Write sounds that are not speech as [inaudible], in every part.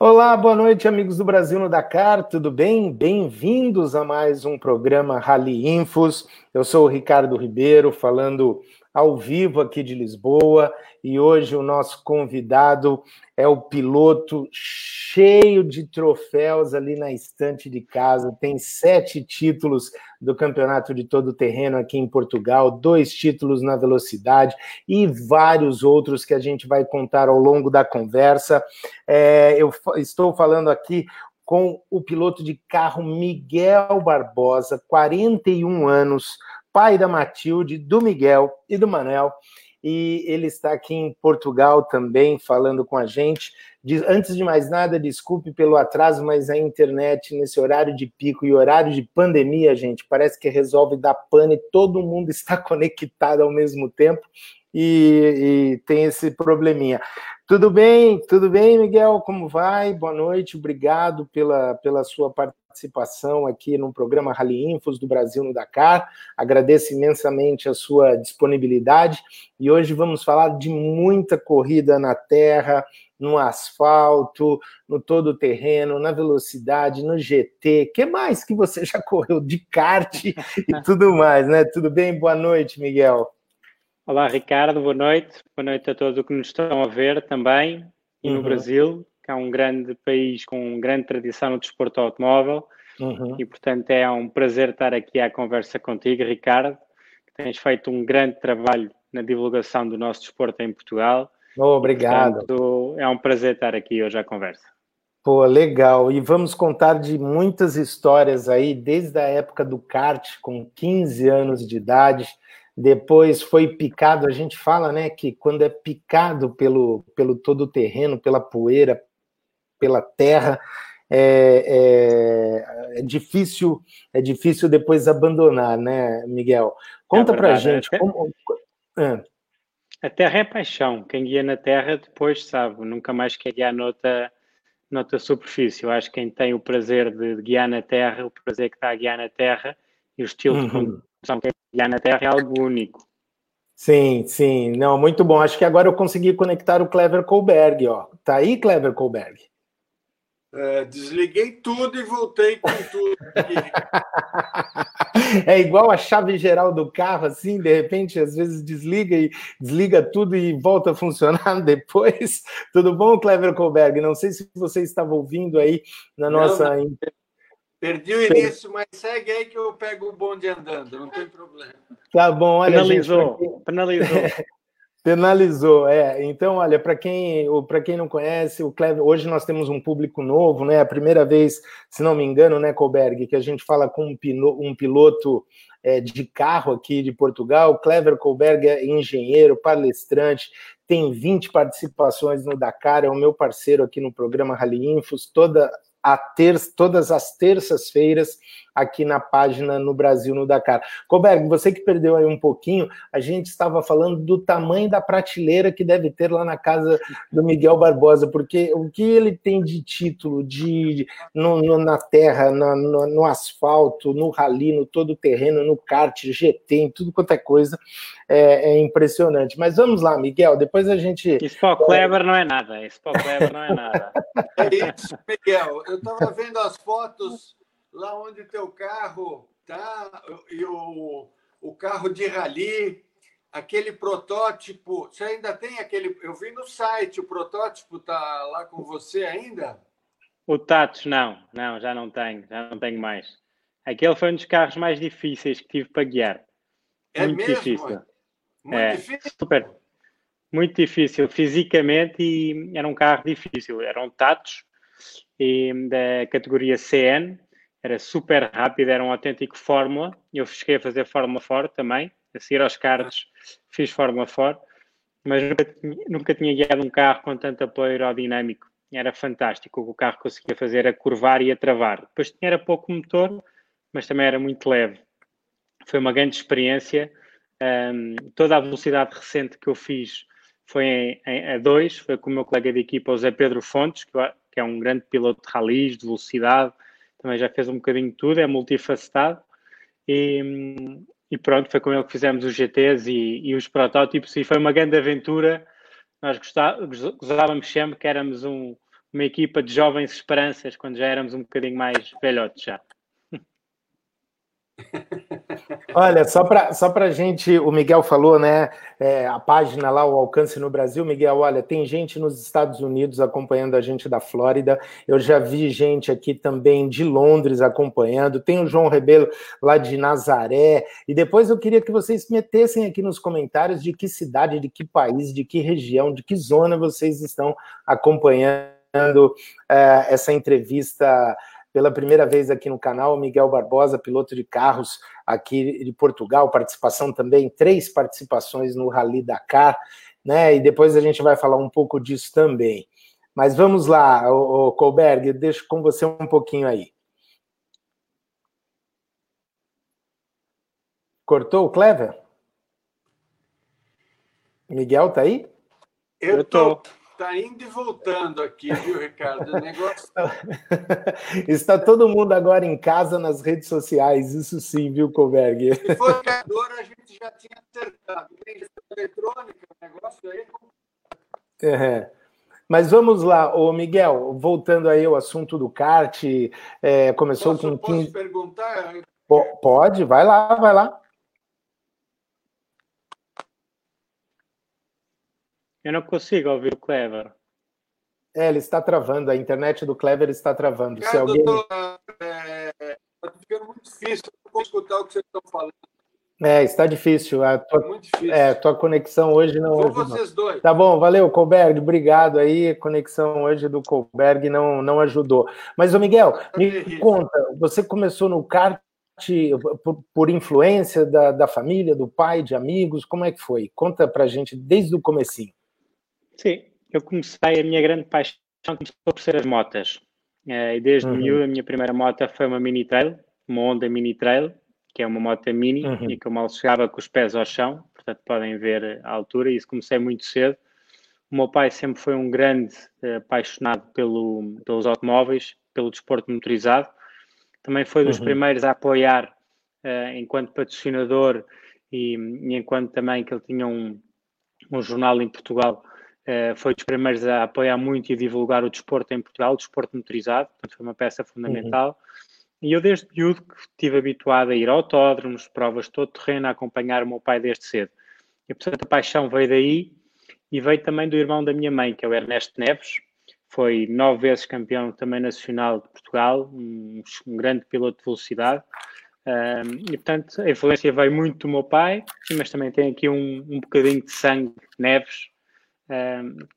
Olá, boa noite, amigos do Brasil no Dakar, tudo bem? Bem-vindos a mais um programa Rally Infos. Eu sou o Ricardo Ribeiro, falando ao vivo aqui de Lisboa, e hoje o nosso convidado é o piloto cheio de troféus ali na estante de casa. Tem sete títulos do campeonato de todo terreno aqui em Portugal, dois títulos na velocidade e vários outros que a gente vai contar ao longo da conversa. É, eu estou falando aqui com o piloto de carro Miguel Barbosa, 41 anos, pai da Matilde, do Miguel e do Manel e ele está aqui em Portugal também falando com a gente. Antes de mais nada, desculpe pelo atraso, mas a internet nesse horário de pico e horário de pandemia, gente, parece que resolve dar pane, todo mundo está [laughs] conectado ao mesmo tempo e, e tem esse probleminha. Tudo bem? Tudo bem, Miguel? Como vai? Boa noite, obrigado pela, pela sua participação aqui no programa Rally Infos do Brasil no Dakar. Agradeço imensamente a sua disponibilidade e hoje vamos falar de muita corrida na terra, no asfalto, no todo terreno, na velocidade, no GT. que mais que você já correu de kart [laughs] e [laughs] tudo mais, né? Tudo bem? Boa noite, Miguel. Olá, Ricardo, boa noite. Boa noite a todos que nos estão a ver também. E no uhum. Brasil, que é um grande país com grande tradição no desporto automóvel. Uhum. E, portanto, é um prazer estar aqui à conversa contigo, Ricardo, que tens feito um grande trabalho na divulgação do nosso desporto em Portugal. Oh, obrigado. Portanto, é um prazer estar aqui hoje à conversa. Pô, legal. E vamos contar de muitas histórias aí, desde a época do kart, com 15 anos de idade, depois foi picado, a gente fala, né, que quando é picado pelo, pelo todo o terreno, pela poeira, pela terra, é, é, é, difícil é difícil depois abandonar, né, Miguel? Conta é pra gente até, como... Ah. A terra é paixão. Quem guia na terra depois sabe, nunca mais quer guiar noutra, noutra superfície. Eu acho que quem tem o prazer de guiar na terra, o prazer que está a guiar na terra e o estilo uhum. de condução que é guiar na terra é algo único. Sim, sim. Não, muito bom. Acho que agora eu consegui conectar o Clever Colberg, ó. Tá aí, Clever Colberg? É, desliguei tudo e voltei com tudo. [laughs] é igual a chave geral do carro, assim, de repente, às vezes desliga e desliga tudo e volta a funcionar [laughs] depois. Tudo bom, Clever Colberg? Não sei se você estava ouvindo aí na nossa. Não, não. Perdi o início, mas segue aí que eu pego o bonde andando, não tem problema. Tá bom, olha. Penalizou, gente, penalizou. [laughs] Penalizou, é. Então, olha, para quem, para quem não conhece, o Clever, hoje nós temos um público novo, né? A primeira vez, se não me engano, né, Colberg, que a gente fala com um piloto, um piloto é, de carro aqui de Portugal. Clever Colberg é engenheiro, palestrante, tem 20 participações no Dakar, é o meu parceiro aqui no programa Rally Infos, toda a ter, todas as terças-feiras aqui na página no Brasil no Dakar. Coberg, você que perdeu aí um pouquinho, a gente estava falando do tamanho da prateleira que deve ter lá na casa do Miguel Barbosa, porque o que ele tem de título de no, no, na terra, no, no, asfalto, no rally, no todo terreno, no kart, GT, em tudo quanto é coisa, é, é impressionante. Mas vamos lá, Miguel, depois a gente. Isso para o Kleber não é nada, isso para o Kleber não é nada. [laughs] É isso, Miguel. Eu estava vendo as fotos lá onde teu carro tá e o, o carro de rally, aquele protótipo, você ainda tem aquele? Eu vi no site, o protótipo tá lá com você ainda? O Tatos não, não, já não tenho, já não tenho mais. Aquele foi um dos carros mais difíceis que tive para guiar. É muito mesmo? difícil. Muito é, difícil. Super, muito difícil fisicamente e era um carro difícil. Era um Tatos e, da categoria CN, era super rápido, era um autêntico Fórmula. Eu cheguei a fazer Fórmula Ford também, a seguir aos carros fiz Fórmula Ford, mas nunca, nunca tinha guiado um carro com tanto apoio aerodinâmico. Era fantástico. O que o carro conseguia fazer a curvar e a travar. Depois tinha era pouco motor, mas também era muito leve. Foi uma grande experiência. Um, toda a velocidade recente que eu fiz foi em, em, a dois, foi com o meu colega de equipa, o Zé Pedro Fontes, que, que é um grande piloto de ralis, de velocidade, também já fez um bocadinho de tudo, é multifacetado. E, e pronto, foi com ele que fizemos os GTs e, e os protótipos e foi uma grande aventura. Nós gostávamos sempre que éramos um, uma equipa de jovens esperanças quando já éramos um bocadinho mais velhotes já. [laughs] Olha, só para só a gente, o Miguel falou, né? É, a página lá, o alcance no Brasil, Miguel, olha, tem gente nos Estados Unidos acompanhando a gente da Flórida, eu já vi gente aqui também de Londres acompanhando, tem o João Rebelo lá de Nazaré, e depois eu queria que vocês metessem aqui nos comentários de que cidade, de que país, de que região, de que zona vocês estão acompanhando é, essa entrevista pela primeira vez aqui no canal, Miguel Barbosa, piloto de carros aqui de Portugal, participação também, três participações no Rally Dakar, né? E depois a gente vai falar um pouco disso também. Mas vamos lá, o Colberg, deixo com você um pouquinho aí. Cortou o Clever? Miguel tá aí? Eu tô. Está indo e voltando aqui, viu, Ricardo? O negócio... [laughs] Está todo mundo agora em casa nas redes sociais, isso sim, viu, Colberg? Se for criador, a gente já tinha acertado. Eletrônica, o negócio aí é. Mas vamos lá, ô Miguel, voltando aí ao assunto do kart, é, começou posso, com 15... Posso perguntar? Pode, vai lá, vai lá. Eu não consigo ouvir o Clever. É, ele está travando, a internet do Clever está travando. Se alguém... Está é, tá ficando muito difícil não escutar o que vocês estão falando. É, está difícil. A tua, muito difícil. É, tua conexão hoje não. Vou vocês dois. Tá bom, valeu, Colberg, obrigado aí. A conexão hoje do Colberg não, não ajudou. Mas, ô Miguel, me conta, você começou no kart por, por influência da, da família, do pai, de amigos, como é que foi? Conta pra gente desde o comecinho. Sim, eu comecei, a minha grande paixão começou por ser as motas. Uh, e desde uhum. miúdo, a minha primeira moto foi uma Mini Trail, uma Honda Mini Trail, que é uma moto mini uhum. e que eu mal chegava com os pés ao chão, portanto podem ver a altura, e isso comecei muito cedo. O meu pai sempre foi um grande uh, apaixonado pelo, pelos automóveis, pelo desporto motorizado. Também foi dos uhum. primeiros a apoiar uh, enquanto patrocinador e, e, enquanto também que ele tinha um, um jornal em Portugal foi dos primeiros a apoiar muito e divulgar o desporto em Portugal, o desporto motorizado, portanto foi uma peça fundamental. Uhum. E eu desde miúdo que estive habituado a ir a autódromos, provas de todo terreno, a acompanhar o meu pai desde cedo. E portanto a paixão veio daí e veio também do irmão da minha mãe, que é o Ernesto Neves, foi nove vezes campeão também nacional de Portugal, um, um grande piloto de velocidade. Um, e portanto a influência veio muito do meu pai, mas também tem aqui um, um bocadinho de sangue Neves,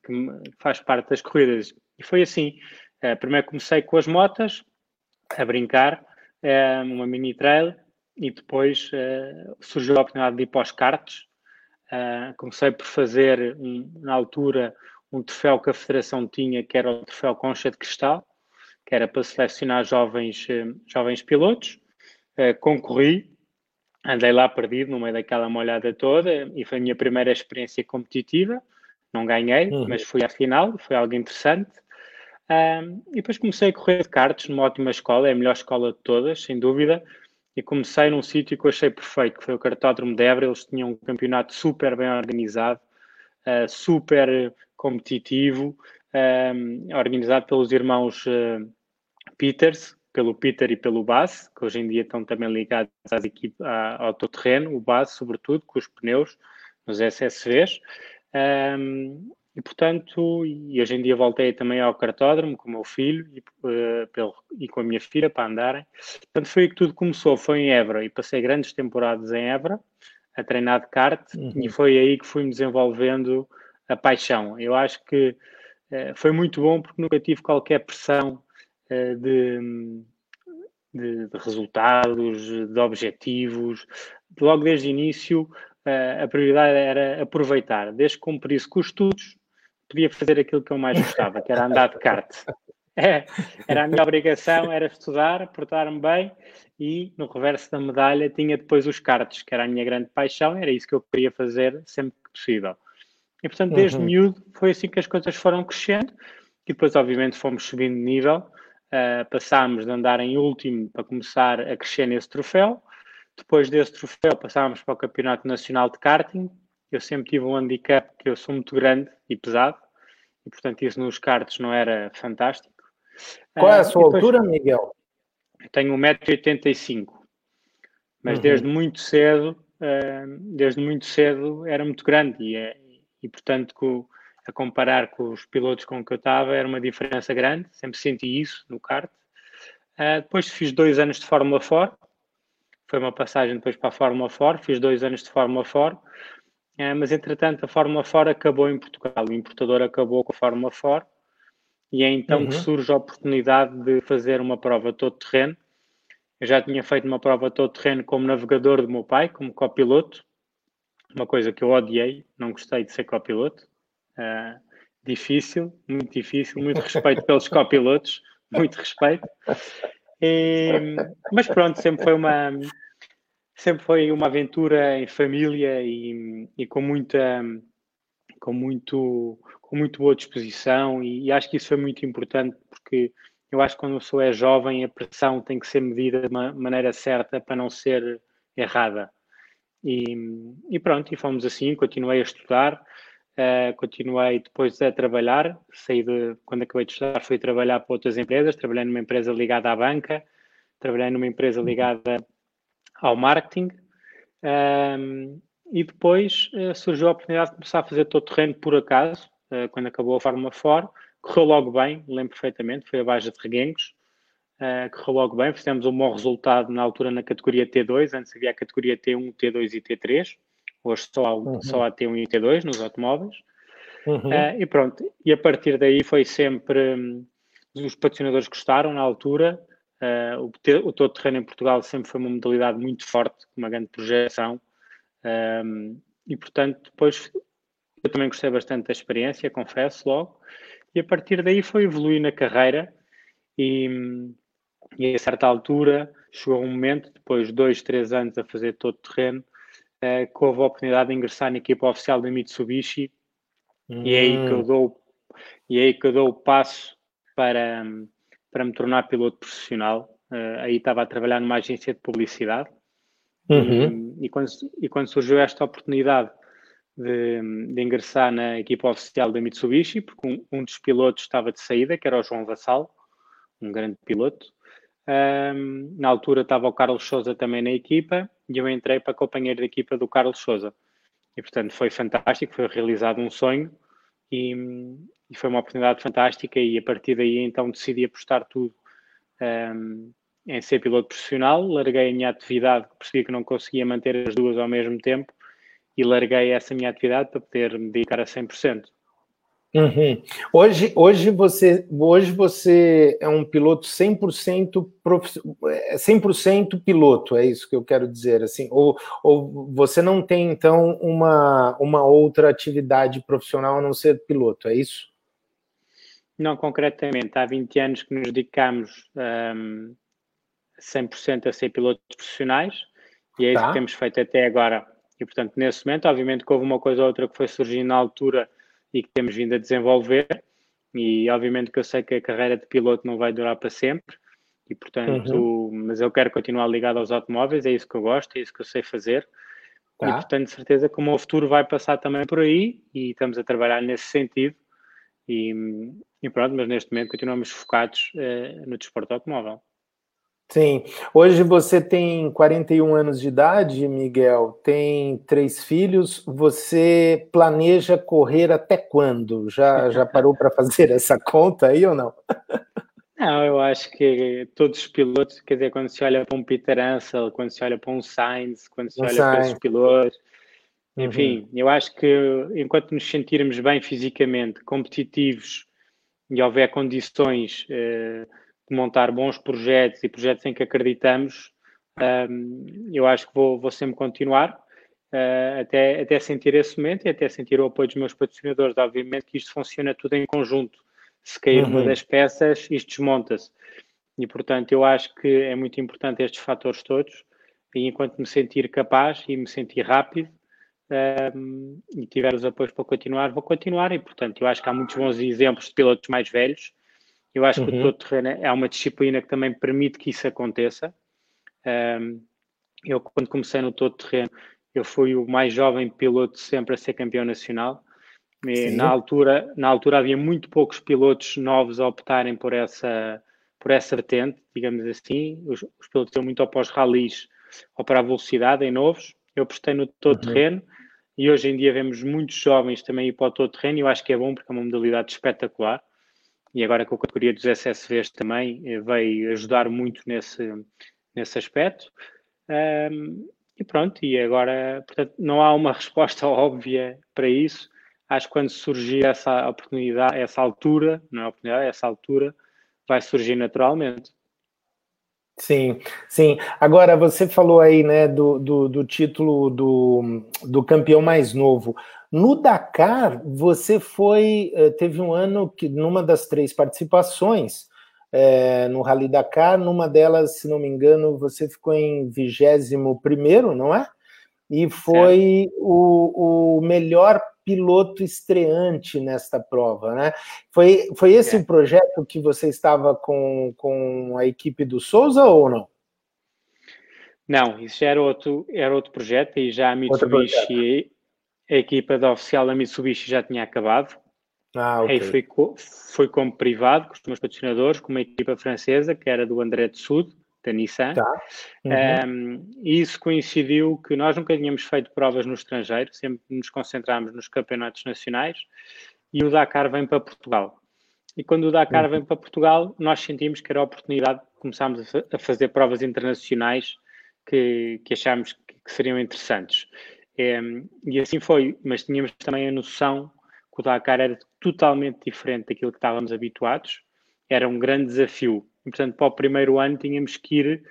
que faz parte das corridas. E foi assim. Uh, primeiro comecei com as motas, a brincar, uh, uma mini trail, e depois uh, surgiu a oportunidade de ir para os karts. comecei por fazer, na altura, um troféu que a Federação tinha, que era o troféu Concha de Cristal, que era para selecionar jovens, jovens pilotos. concorri, andei lá perdido no meio daquela molhada toda e foi a minha primeira experiência competitiva. Não ganhei, uhum. mas fui à final, foi algo interessante. Um, e depois comecei a correr de karts numa ótima escola, é a melhor escola de todas, sem dúvida. E comecei num sítio que eu achei perfeito, que foi o Cartódromo de Évora. Eles tinham um campeonato super bem organizado, uh, super competitivo, um, organizado pelos irmãos uh, Peters, pelo Peter e pelo Bass, que hoje em dia estão também ligados às equipes, ao terreno, o Bass, sobretudo, com os pneus, nos SSVs. Um, e, portanto, e hoje em dia voltei também ao cartódromo com o meu filho e, uh, pelo, e com a minha filha para andarem. Portanto, foi aí que tudo começou. Foi em Évora e passei grandes temporadas em Évora a treinar de kart uhum. e foi aí que fui-me desenvolvendo a paixão. Eu acho que uh, foi muito bom porque nunca tive qualquer pressão uh, de, de, de, resultados, de objetivos. Logo desde o início a prioridade era aproveitar. Desde que cumprisse com os estudos, podia fazer aquilo que eu mais gostava, que era andar de kart. É, era a minha obrigação, era estudar, portar-me bem e no reverso da medalha tinha depois os karts, que era a minha grande paixão, era isso que eu queria fazer sempre que possível. E portanto, desde uhum. miúdo, foi assim que as coisas foram crescendo e depois, obviamente, fomos subindo de nível. Uh, passámos de andar em último para começar a crescer nesse troféu depois desse troféu passámos para o Campeonato Nacional de Karting. Eu sempre tive um handicap que eu sou muito grande e pesado e portanto isso nos cartos não era fantástico. Qual é a sua depois, altura, Miguel? Tenho 1,85m, mas uhum. desde muito cedo, desde muito cedo era muito grande e, é, e portanto a comparar com os pilotos com que eu estava era uma diferença grande, sempre senti isso no kart. depois fiz dois anos de Fórmula 4, foi uma passagem depois para a Fórmula 4, fiz dois anos de Fórmula 4, é, mas entretanto a Fórmula 4 acabou em Portugal, o importador acabou com a Fórmula 4 e é então uhum. que surge a oportunidade de fazer uma prova todo terreno. Eu já tinha feito uma prova todo terreno como navegador do meu pai, como copiloto, uma coisa que eu odiei, não gostei de ser copiloto. Uh, difícil, muito difícil, muito respeito pelos copilotos, [laughs] muito respeito. E, mas pronto, sempre foi uma sempre foi uma aventura em família e, e com muita com muito com muito boa disposição e, e, acho que isso foi muito importante porque eu acho que quando a pessoa é jovem a pressão tem que ser medida de uma maneira certa para não ser errada. E, e pronto, e fomos assim, continuei a estudar uh, continuei depois a trabalhar saí de, quando acabei de estudar fui trabalhar para outras empresas, trabalhei numa empresa ligada à banca trabalhei numa empresa ligada ao marketing. Um, e depois uh, surgiu a oportunidade de começar a fazer todo terreno por acaso, uh, quando acabou a Fórmula 4. Correu logo bem, lembro perfeitamente, foi a baixa de Reguengos. Uh, correu logo bem, fizemos um bom resultado na altura na categoria T2, antes havia a categoria T1, T2 e T3. Hoje só há, uhum. só há T1 e T2 nos automóveis. Uhum. e pronto, e a partir daí foi sempre. Um, os patrocinadores gostaram na altura, Uh, o, o todo terreno em Portugal sempre foi uma modalidade muito forte, com uma grande projeção. Um, e, portanto, depois eu também gostei bastante da experiência, confesso logo. E a partir daí foi evoluir na carreira. E, e a certa altura chegou um momento, depois de dois, três anos a fazer todo terreno, uh, que houve a oportunidade de ingressar na equipa oficial da Mitsubishi. E é aí que eu hum. dou, e é aí que eu dou o passo para para me tornar piloto profissional. Uh, aí estava a trabalhar numa agência de publicidade. Uhum. E, e, quando, e, quando, surgiu esta oportunidade de, de, ingressar na equipa oficial da Mitsubishi, porque um, um, dos pilotos estava de saída, que era o João Vassal, um grande piloto. Um, na altura estava o Carlos Souza também na equipa e eu entrei para companheiro da equipa do Carlos Souza. E portanto foi fantástico, foi realizado um sonho e, e foi uma oportunidade fantástica e a partir daí então decidi apostar tudo um, em ser piloto profissional, larguei a minha atividade, percebi que não conseguia manter as duas ao mesmo tempo e larguei essa minha atividade para poder me dedicar a 100%. Uhum. Hoje, hoje, você, hoje você é um piloto 100%, prof... 100 piloto, é isso que eu quero dizer, assim, ou, ou você não tem, então, uma, uma outra atividade profissional a não ser piloto, é isso? Não concretamente, há 20 anos que nos dedicamos um, 100% a ser pilotos profissionais e é isso tá. que temos feito até agora. E, portanto, nesse momento, obviamente que houve uma coisa ou outra que foi surgindo na altura e que temos vindo a desenvolver e, obviamente, que eu sei que a carreira de piloto não vai durar para sempre e, portanto, uhum. mas eu quero continuar ligado aos automóveis, é isso que eu gosto, é isso que eu sei fazer. Tá. E, portanto, de certeza que o meu futuro vai passar também por aí e estamos a trabalhar nesse sentido. E, e pronto, mas neste momento continuamos focados uh, no desporto automóvel. Sim. Hoje você tem 41 anos de idade, Miguel, tem três filhos. Você planeja correr até quando? Já, já parou para fazer [laughs] essa conta aí ou não? Não, eu acho que todos os pilotos, quer dizer, quando se olha para um Peter Ansel, quando se olha para um Sainz, quando se um olha Sainz. para esses pilotos, enfim, uhum. eu acho que enquanto nos sentirmos bem fisicamente, competitivos e houver condições de montar bons projetos e projetos em que acreditamos, um, eu acho que vou, vou sempre continuar uh, até, até sentir esse momento e até sentir o apoio dos meus patrocinadores. Obviamente que isto funciona tudo em conjunto. Se cair uhum. uma das peças, isto desmonta-se. E, portanto, eu acho que é muito importante estes fatores todos. E enquanto me sentir capaz e me sentir rápido, um, e tiver os apoios para continuar, vou continuar. E, portanto, eu acho que há muitos bons exemplos de pilotos mais velhos. Eu acho uhum. que o todo terreno é uma disciplina que também permite que isso aconteça. Um, eu, quando comecei no todo terreno, eu fui o mais jovem piloto sempre a ser campeão nacional. na altura, na altura havia muito poucos pilotos novos a optarem por essa, por essa vertente, digamos assim. Os, os pilotos iam muito após ralis ou para a velocidade em novos. Eu prestei no todo uhum. terreno e hoje em dia vemos muitos jovens também ir para o todo terreno e eu acho que é bom porque é uma modalidade espetacular. E agora com a categoria dos SSVs também eh, veio ajudar muito nesse, nesse aspecto. Um, e pronto, e agora, portanto, não há uma [laughs] resposta óbvia para isso. Acho que quando surgir essa oportunidade, essa altura, não é oportunidade, essa altura, vai surgir naturalmente. Sim, sim. Agora, você falou aí, né, do, do, do, título do, do campeão mais novo. No Dakar, você foi, eh, teve um ano que, numa das três participações, é, no Rally Dakar, numa delas, se não me engano, você ficou em 21 primeiro, não é? E foi o, o melhor piloto estreante nesta prova, né? Foi, foi esse é. o projeto que você estava com, com a equipe do Souza ou não? Não, isso era outro, era outro projeto e já a Mitsubishi, a equipa da oficial da Mitsubishi já tinha acabado. Ah, okay. Aí foi, foi como privado, com os meus patrocinadores, com uma equipa francesa, que era do André de Sud, da Nissan. Tá. Uhum. Um, e isso coincidiu que nós nunca tínhamos feito provas no estrangeiro, sempre nos concentrámos nos campeonatos nacionais e o Dakar vem para Portugal. E quando o Dakar uhum. vem para Portugal, nós sentimos que era a oportunidade de começarmos a, fazer provas internacionais que, que achámos que, que seriam interessantes. Um, e assim foi, mas tínhamos também a noção que o Dakar era totalmente diferente daquilo que estávamos habituados, era um grande desafio e, portanto, para o primeiro ano tínhamos que ir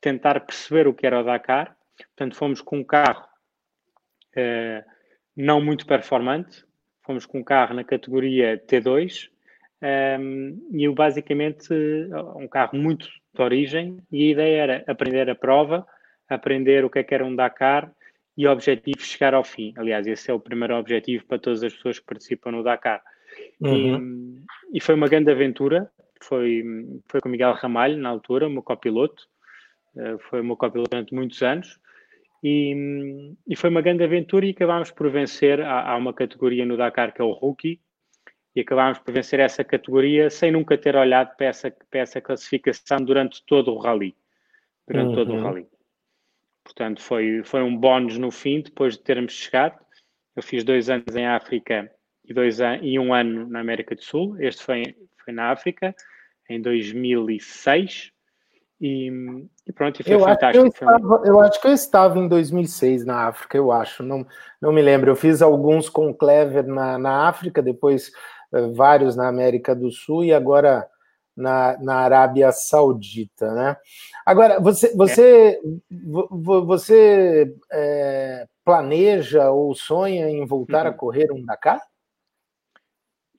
tentar perceber o que era o Dakar. Portanto, fomos com um carro uh, não muito performante, fomos com um carro na categoria T2 um, ehm, e basicamente um carro muito de origem e a ideia era aprender a prova, aprender o que é que era um Dakar e o objetivo chegar ao fim. Aliás, esse é o primeiro objetivo para todas as pessoas que participam no Dakar. Uhum. E, e, foi uma grande aventura foi, foi com Miguel Ramalho, na altura, o meu copiloto. Uh, foi o meu copiloto durante muitos anos. E, e, foi uma grande aventura e acabámos por vencer. Há, há, uma categoria no Dakar que é o Rookie, e acabámos por vencer essa categoria sem nunca ter olhado para essa, para essa classificação durante todo o rally. Durante uhum. todo o uhum. rally. Portanto, foi, foi um bónus no fim, depois de termos chegado. Eu fiz dois anos em África e, dois an e um ano na América do Sul. Este foi, foi na África em 2006 e, e pronto, e foi eu fantástico. Acho eu, estava, eu, acho que eu estava em 2006 na África, eu acho, não, não me lembro. Eu fiz alguns com Clever na, na África, depois uh, vários na América do Sul e agora na, na Arábia Saudita, né? Agora, você, você, é. você é, planeja ou sonha em voltar uhum. a correr um Dakar?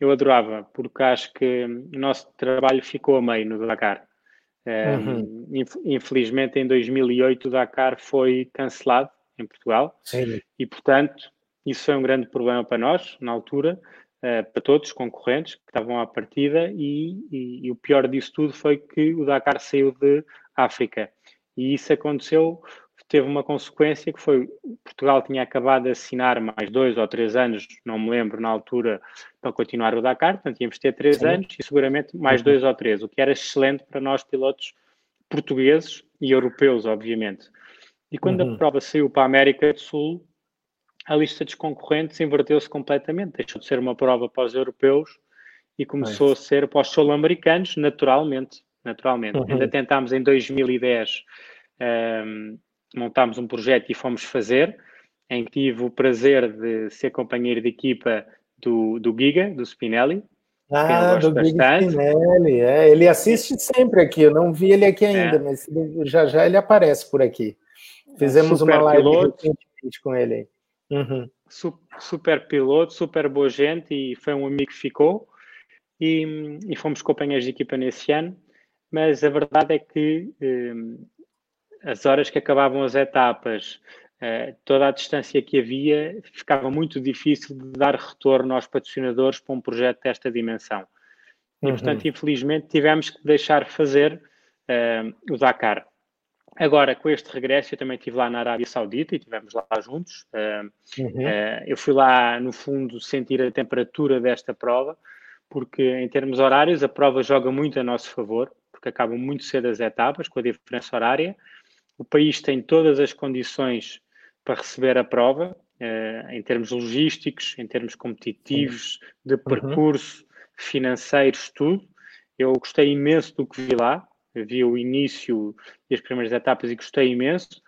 Eu adorava, porque acho que o nosso trabalho ficou a meio no Dakar. Uhum. infelizmente, em 2008, o Dakar foi cancelado em Portugal Sim. e, portanto, isso foi um grande problema para nós, na altura, uh, para todos os concorrentes que estavam à partida, e, e, e, o pior disso tudo foi que o Dakar saiu de África. E isso aconteceu teve uma consequência que foi Portugal tinha acabado de assinar mais dois ou três anos, não me lembro na altura, para continuar o Dakar, portanto tínhamos de ter três Sim. anos e seguramente mais uhum. dois ou três, o que era excelente para nós pilotos portugueses e europeus, obviamente. E quando uhum. a prova saiu para a América do Sul, a lista dos concorrentes inverteu-se completamente, deixou de ser uma prova para os europeus e começou é a ser para os sul-americanos, naturalmente. naturalmente. Uhum. Ainda tentámos em 2010 um, montámos um projeto e fomos fazer, em que tive o prazer de ser companheiro de equipa do, do Giga, do Spinelli. Ah, do Giga Spinelli, é, ele assiste sempre aqui, eu não vi ele aqui ainda, é. mas já já ele aparece por aqui. Fizemos super uma live recentemente com ele. Uhum. Super piloto, super boa gente e foi um amigo que ficou e, e fomos companheiros de equipa nesse ano, mas a verdade é que hum, as horas que acabavam as etapas, uh, toda a distância que havia, ficava muito difícil de dar retorno aos patrocinadores para um projeto desta dimensão. E, uhum. portanto, infelizmente, tivemos que deixar fazer uh, o Dakar. Agora, com este regresso, eu também estive lá na Arábia Saudita e estivemos lá juntos. Uh, uhum. uh, eu fui lá, no fundo, sentir a temperatura desta prova, porque em termos horários, a prova joga muito a nosso favor, porque acabam muito cedo as etapas, com a diferença horária. O país tem todas as condições para receber a prova, uh, em termos logísticos, em termos competitivos, de uhum. percurso, uhum. financeiros, tudo. Eu gostei imenso do que vi lá, vi o início e as primeiras etapas e gostei imenso.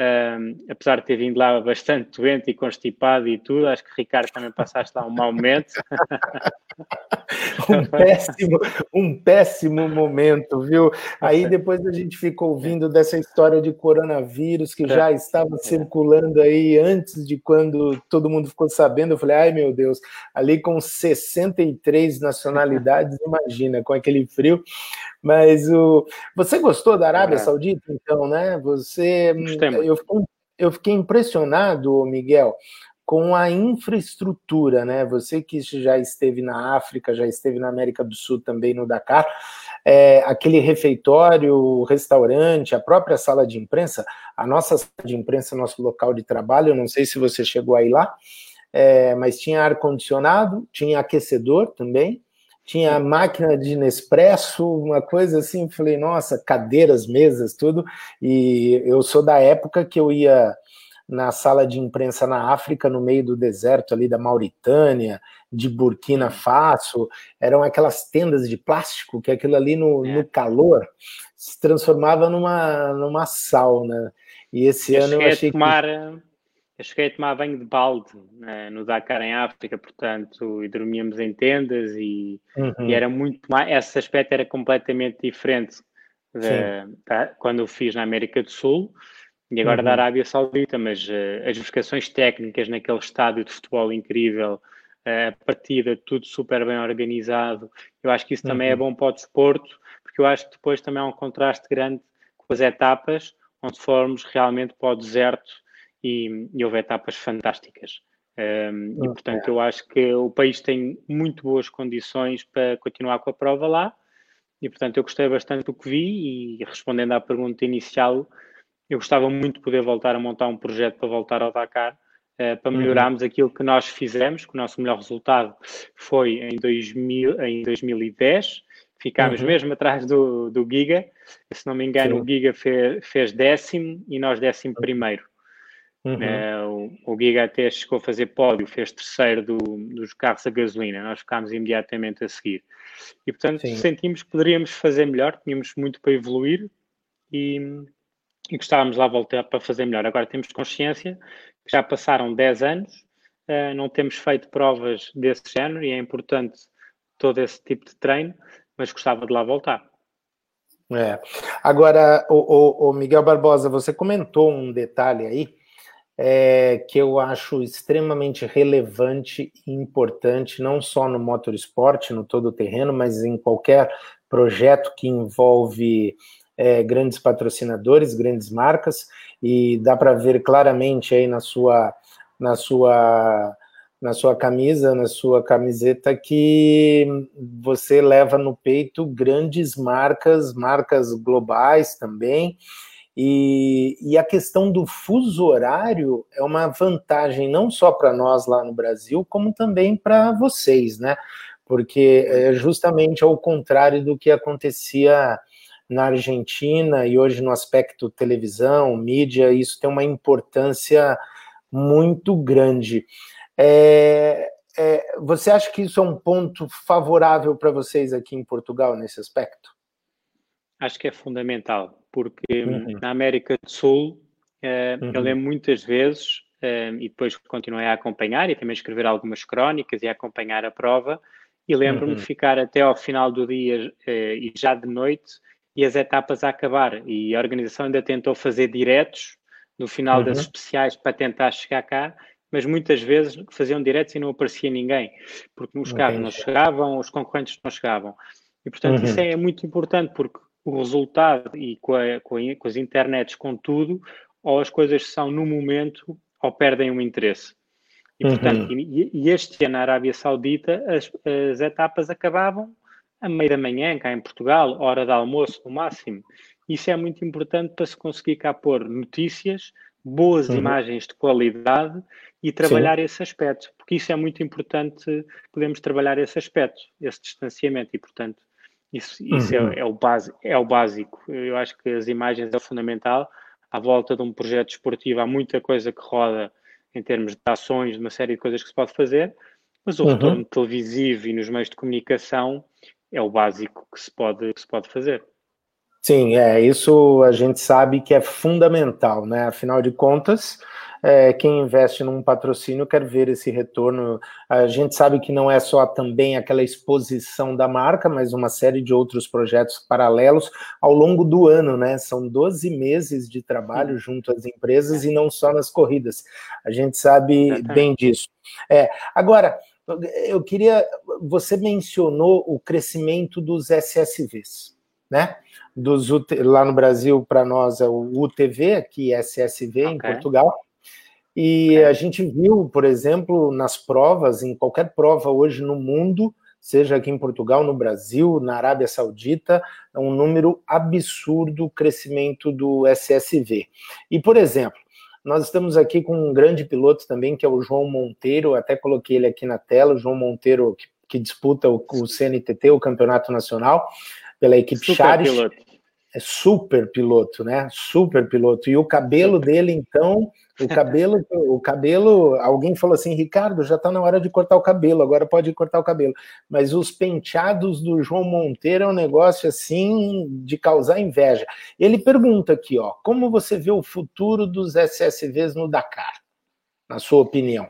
Um, apesar de ter vindo lá bastante doente e constipado e tudo, acho que Ricardo também passaste lá um mau momento. [laughs] um péssimo, um péssimo momento, viu? Aí depois a gente ficou ouvindo dessa história de coronavírus que já estava circulando aí antes de quando todo mundo ficou sabendo. Eu falei, ai meu Deus, ali com 63 nacionalidades, [laughs] imagina, com aquele frio. Mas o, você gostou da Arábia é. Saudita, então, né? Você, eu fiquei, eu fiquei impressionado, Miguel, com a infraestrutura, né? Você que já esteve na África, já esteve na América do Sul também no Dakar, é, aquele refeitório, restaurante, a própria sala de imprensa, a nossa sala de imprensa, nosso local de trabalho, eu não sei se você chegou aí lá, é, mas tinha ar condicionado, tinha aquecedor também tinha máquina de Nespresso, uma coisa assim, falei, nossa, cadeiras, mesas, tudo. E eu sou da época que eu ia na sala de imprensa na África, no meio do deserto ali da Mauritânia, de Burkina Faso, eram aquelas tendas de plástico que aquilo ali no, é. no calor se transformava numa, numa sauna. E esse eu ano eu achei tomar... que eu cheguei a tomar banho de balde né, no Dakar em África, portanto, e dormíamos em tendas e, uhum. e era muito mais. Esse aspecto era completamente diferente de, quando eu fiz na América do Sul e agora uhum. da Arábia Saudita, mas uh, as verificações técnicas naquele estádio de futebol incrível, uh, a partida, tudo super bem organizado. Eu acho que isso também é uhum. bom para o desporto, porque eu acho que depois também há um contraste grande com as etapas, onde formos realmente para o deserto e, e houve etapas fantásticas. Um, e portanto, eu acho que o país tem muito boas condições para continuar com a prova lá. E portanto, eu gostei bastante do que vi. E respondendo à pergunta inicial, eu gostava muito de poder voltar a montar um projeto para voltar ao Dakar, uh, para uhum. melhorarmos uhum. aquilo que nós fizemos, que o nosso melhor resultado foi em, 2000, em 2010. Ficámos uhum. mesmo atrás do, do Giga. Se não me engano, Sim. o Giga fez, fez décimo e nós décimo primeiro. Uhum. É, o, o Giga até chegou a fazer pódio, fez terceiro do, dos carros a gasolina, nós ficámos imediatamente a seguir. E portanto Sim. sentimos que poderíamos fazer melhor, tínhamos muito para evoluir e, e gostávamos lá voltar para fazer melhor. Agora temos consciência que já passaram 10 anos, uh, não temos feito provas desse género e é importante todo esse tipo de treino, mas gostava de lá voltar. É. Agora, o, o, o Miguel Barbosa, você comentou um detalhe aí é, que eu acho extremamente relevante e importante, não só no motorsport, no todo terreno, mas em qualquer projeto que envolve é, grandes patrocinadores, grandes marcas, e dá para ver claramente aí na sua, na sua na sua camisa, na sua camiseta, que você leva no peito grandes marcas, marcas globais também, e, e, a questão do fuso horário é uma vantagem não só para nós lá no Brasil, como também para vocês, né? Porque é justamente ao contrário do que acontecia na Argentina e hoje no aspecto televisão, mídia, isso tem uma importância muito grande. É, é, você acha que isso é um ponto favorável para vocês aqui em Portugal nesse aspecto? Acho que é fundamental porque uhum. na América do Sul uh, uhum. eu lembro muitas vezes, uh, e depois continuei a acompanhar e também escrever algumas crónicas e acompanhar a prova, e lembro-me uhum. de ficar até ao final do dia uh, e já de noite e as etapas a acabar. E a organização ainda tentou fazer diretos no final das uhum. especiais para tentar chegar cá, mas muitas vezes faziam diretos e não aparecia ninguém, porque os carros não chegavam, os concorrentes não chegavam. E portanto isso uhum. é muito importante, porque o resultado e com, a, com, a, com as internets, com tudo, ou as coisas são no momento ou perdem o interesse. E, portanto, uhum. e, e, este ano na Arábia Saudita as, as etapas acabavam a meia da manhã, cá em Portugal, hora de almoço no máximo. Isso é muito importante para se conseguir cá pôr notícias, boas uhum. imagens de qualidade e trabalhar Sim. esse aspecto, porque isso é muito importante, podemos trabalhar esse aspecto, esse distanciamento, e portanto, isso, isso é, uhum. é, é, o base, é o básico. Eu acho que as imagens é fundamental. À volta de um projeto esportivo há muita coisa que roda em termos de ações, de uma série de coisas que se pode fazer, mas o uhum. retorno televisivo e nos meios de comunicação é o básico que se pode, que se pode fazer. Sim, é isso a gente sabe que é fundamental, né? Afinal de contas, é, quem investe num patrocínio quer ver esse retorno. A gente sabe que não é só também aquela exposição da marca, mas uma série de outros projetos paralelos ao longo do ano, né? São 12 meses de trabalho junto às empresas e não só nas corridas. A gente sabe bem disso. É, agora, eu queria. Você mencionou o crescimento dos SSVs, né? dos lá no Brasil, para nós, é o UTV, aqui SSV okay. em Portugal. E okay. a gente viu, por exemplo, nas provas, em qualquer prova hoje no mundo, seja aqui em Portugal, no Brasil, na Arábia Saudita, é um número absurdo o crescimento do SSV. E, por exemplo, nós estamos aqui com um grande piloto também, que é o João Monteiro, até coloquei ele aqui na tela, o João Monteiro, que, que disputa o, o CNTT, o Campeonato Nacional pela equipe super Chares. Piloto. É super piloto, né? Super piloto. E o cabelo dele, então, o cabelo, o cabelo, alguém falou assim, Ricardo, já está na hora de cortar o cabelo, agora pode cortar o cabelo. Mas os penteados do João Monteiro é um negócio assim de causar inveja. Ele pergunta aqui, ó, como você vê o futuro dos SSVs no Dakar, na sua opinião?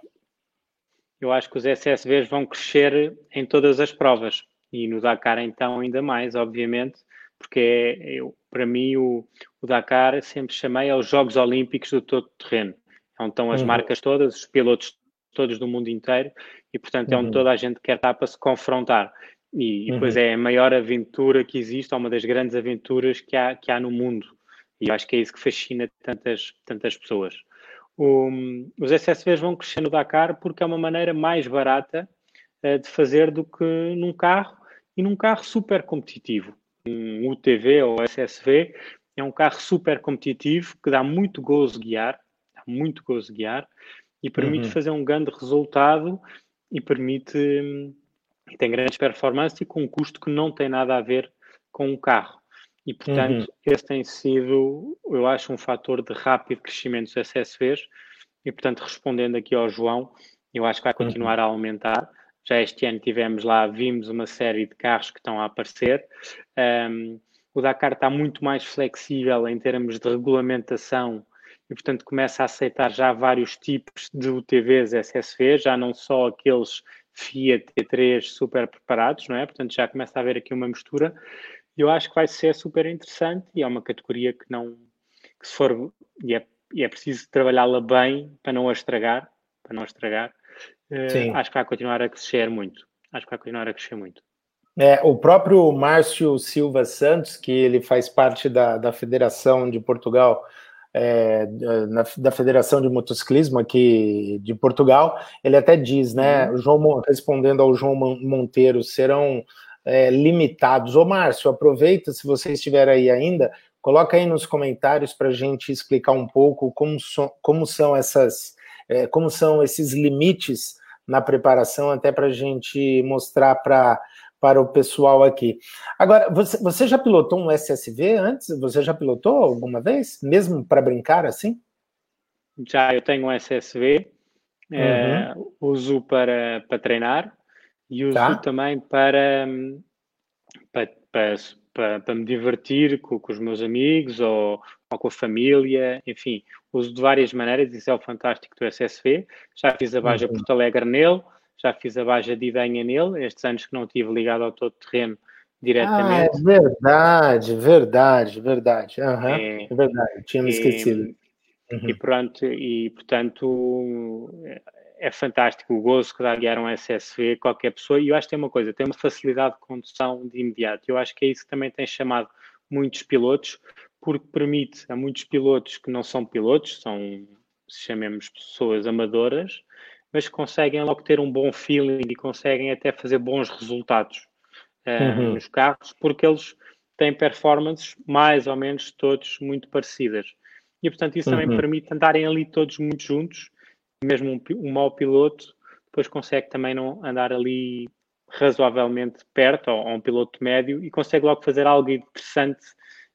Eu acho que os SSVs vão crescer em todas as provas e no Dakar então ainda mais, obviamente, porque é, eu, para mim o, o, Dakar sempre chamei aos Jogos Olímpicos do todo terreno. É onde estão as uhum. marcas todas, os pilotos todos do mundo inteiro e portanto é onde uhum. toda a gente quer estar para se confrontar. E, e depois uhum. é a maior aventura que existe, é uma das grandes aventuras que há, que há no mundo. E eu acho que é isso que fascina tantas, tantas pessoas. O, os SSVs vão crescer no Dakar porque é uma maneira mais barata uh, de fazer do que num carro e num carro super competitivo. Um UTV ou SSV é um carro super competitivo que dá muito gozo guiar, dá muito gozo guiar e permite uhum. fazer um grande resultado e permite e tem grandes performances e com um custo que não tem nada a ver com o carro. E, portanto, uhum. esse tem sido, eu acho, um fator de rápido crescimento dos SSVs. E, portanto, respondendo aqui ao João, eu acho que vai continuar uhum. a aumentar. Já este ano tivemos lá, vimos uma série de carros que estão a aparecer. Um, o Dakar está muito mais flexível em termos de regulamentação e, portanto, começa a aceitar já vários tipos de UTVs SSV, já não só aqueles Fiat T3 super preparados, não é? Portanto, já começa a haver aqui uma mistura. Eu acho que vai ser super interessante e é uma categoria que não, que se for, e é, e é preciso trabalhá-la bem para não a estragar, para não estragar, Sim. acho que vai continuar a crescer muito. Acho que vai continuar a crescer muito. É, o próprio Márcio Silva Santos, que ele faz parte da, da Federação de Portugal, é, na, da Federação de Motociclismo aqui de Portugal, ele até diz, né, uhum. João, respondendo ao João Monteiro, serão é, limitados. Ô Márcio, aproveita, se você estiver aí ainda, coloca aí nos comentários para a gente explicar um pouco como, so, como são essas, é, como são esses limites na preparação, até para a gente mostrar para para o pessoal aqui. Agora, você, você já pilotou um SSV antes? Você já pilotou alguma vez? Mesmo para brincar assim? Já, eu tenho um SSV, uhum. é, uso para, para treinar e uso tá. também para, para, para, para, para me divertir com, com, os meus amigos ou, ou, com a família, enfim, uso de várias maneiras, isso é o fantástico do SSV. Já fiz a Baja uhum. Porto Alegre nele, já fiz a Baja de Idenha nele, estes anos que não tive ligado ao todo terreno diretamente. Ah, é verdade, verdade, verdade. Uhum, é, é verdade, tinha me esquecido. Uhum. E pronto, e portanto é fantástico o gozo que dá a guiar um SSV qualquer pessoa, e eu acho que tem uma coisa, tem uma facilidade de condução de imediato. Eu acho que é isso que também tem chamado muitos pilotos, porque permite a muitos pilotos que não são pilotos, são, se chamemos pessoas amadoras, mas conseguem logo ter um bom feeling e conseguem até fazer bons resultados uh, uhum. nos carros, porque eles têm performances mais ou menos todos muito parecidas. E, portanto, isso também uhum. permite andarem ali todos muito juntos, mesmo um, um mau piloto depois consegue também não andar ali razoavelmente perto, ou, ou um piloto médio, e consegue logo fazer algo interessante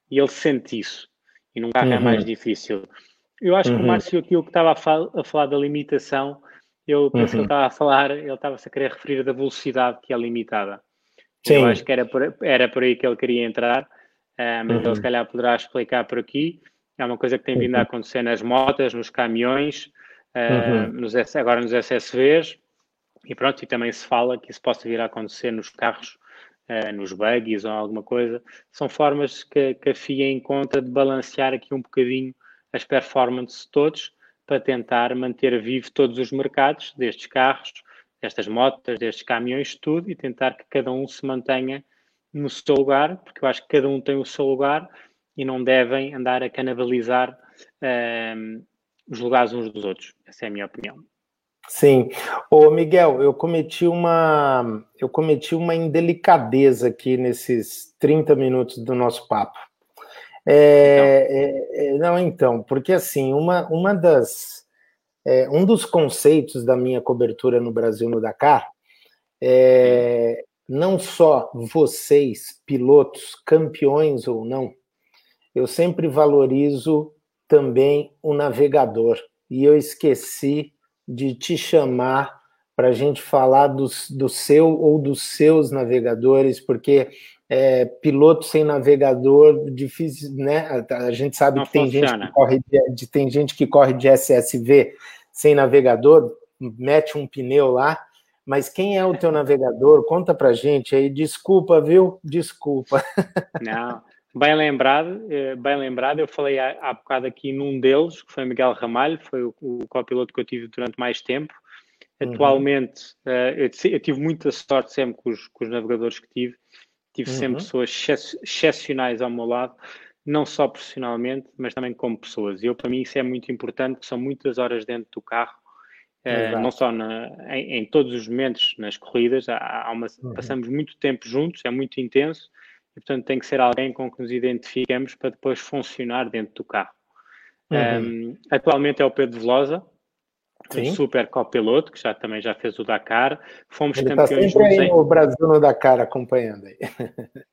e ele sente isso. E num carro uhum. é mais uhum. difícil. Eu acho uhum. que o uhum. Márcio, aquilo que estava a, fal a falar da limitação, eu penso uhum. que ele estava a falar, ele estava-se a querer referir da velocidade que é limitada. Sim. Eu acho que era por, era por aí que ele queria entrar, mas ele uhum. se calhar poderá explicar por aqui. É uma coisa que tem vindo a acontecer nas motas, nos caminhões, uh, nos, agora nos SSVs, e pronto, e também se fala que isso possa vir a acontecer nos carros, uh, nos buggies ou alguma coisa. São formas que, que a FIA encontra de balancear aqui um bocadinho as performances todos para tentar manter vivo todos os mercados destes carros, destas motas, destes caminhões, tudo, e tentar que cada um se mantenha no seu lugar, porque eu acho que cada um tem o seu lugar e não devem andar a canibalizar uh, os lugares uns dos outros. Essa é a minha opinião. Sim. Ô, Miguel, eu cometi uma eu cometi uma indelicadeza aqui nesses 30 minutos do nosso papo. É, é, é, não, então, porque assim, uma, uma das é, um dos conceitos da minha cobertura no Brasil no Dakar é não só vocês, pilotos, campeões ou não, eu sempre valorizo também o navegador. E eu esqueci de te chamar para a gente falar do, do seu ou dos seus navegadores, porque é, piloto sem navegador difícil, né? A, gente sabe Não que tem gente que, corre de, tem gente que corre de SSV sem navegador, mete um pneu lá. Mas quem é o teu navegador? Conta para gente aí. Desculpa, viu? Desculpa. Não, Bem lembrado, eh, bem lembrado, eu falei há, há bocado aqui num deles, que foi Miguel Ramalho, foi o, o copiloto que eu tive durante mais tempo. Uhum. Atualmente, uhum. eu, eu, tive muita sorte sempre com os, com os navegadores que tive. Tive uhum. sempre pessoas excepcionais ao meu lado, não só profissionalmente, mas também como pessoas. E eu, para mim, isso é muito importante, que são muitas horas dentro do carro, uh, não só na, em, em, todos os momentos nas corridas, há, há uma, uhum. passamos muito tempo juntos, é muito intenso, e portanto tem que ser alguém com que nos identifiquemos para depois funcionar dentro do carro. Uhum. Um, atualmente é o Pedro Velosa, um super copiloto, que já também já fez o Dakar. Fomos ele campeões está sempre aí no Brasil no Dakar acompanhando aí. [laughs]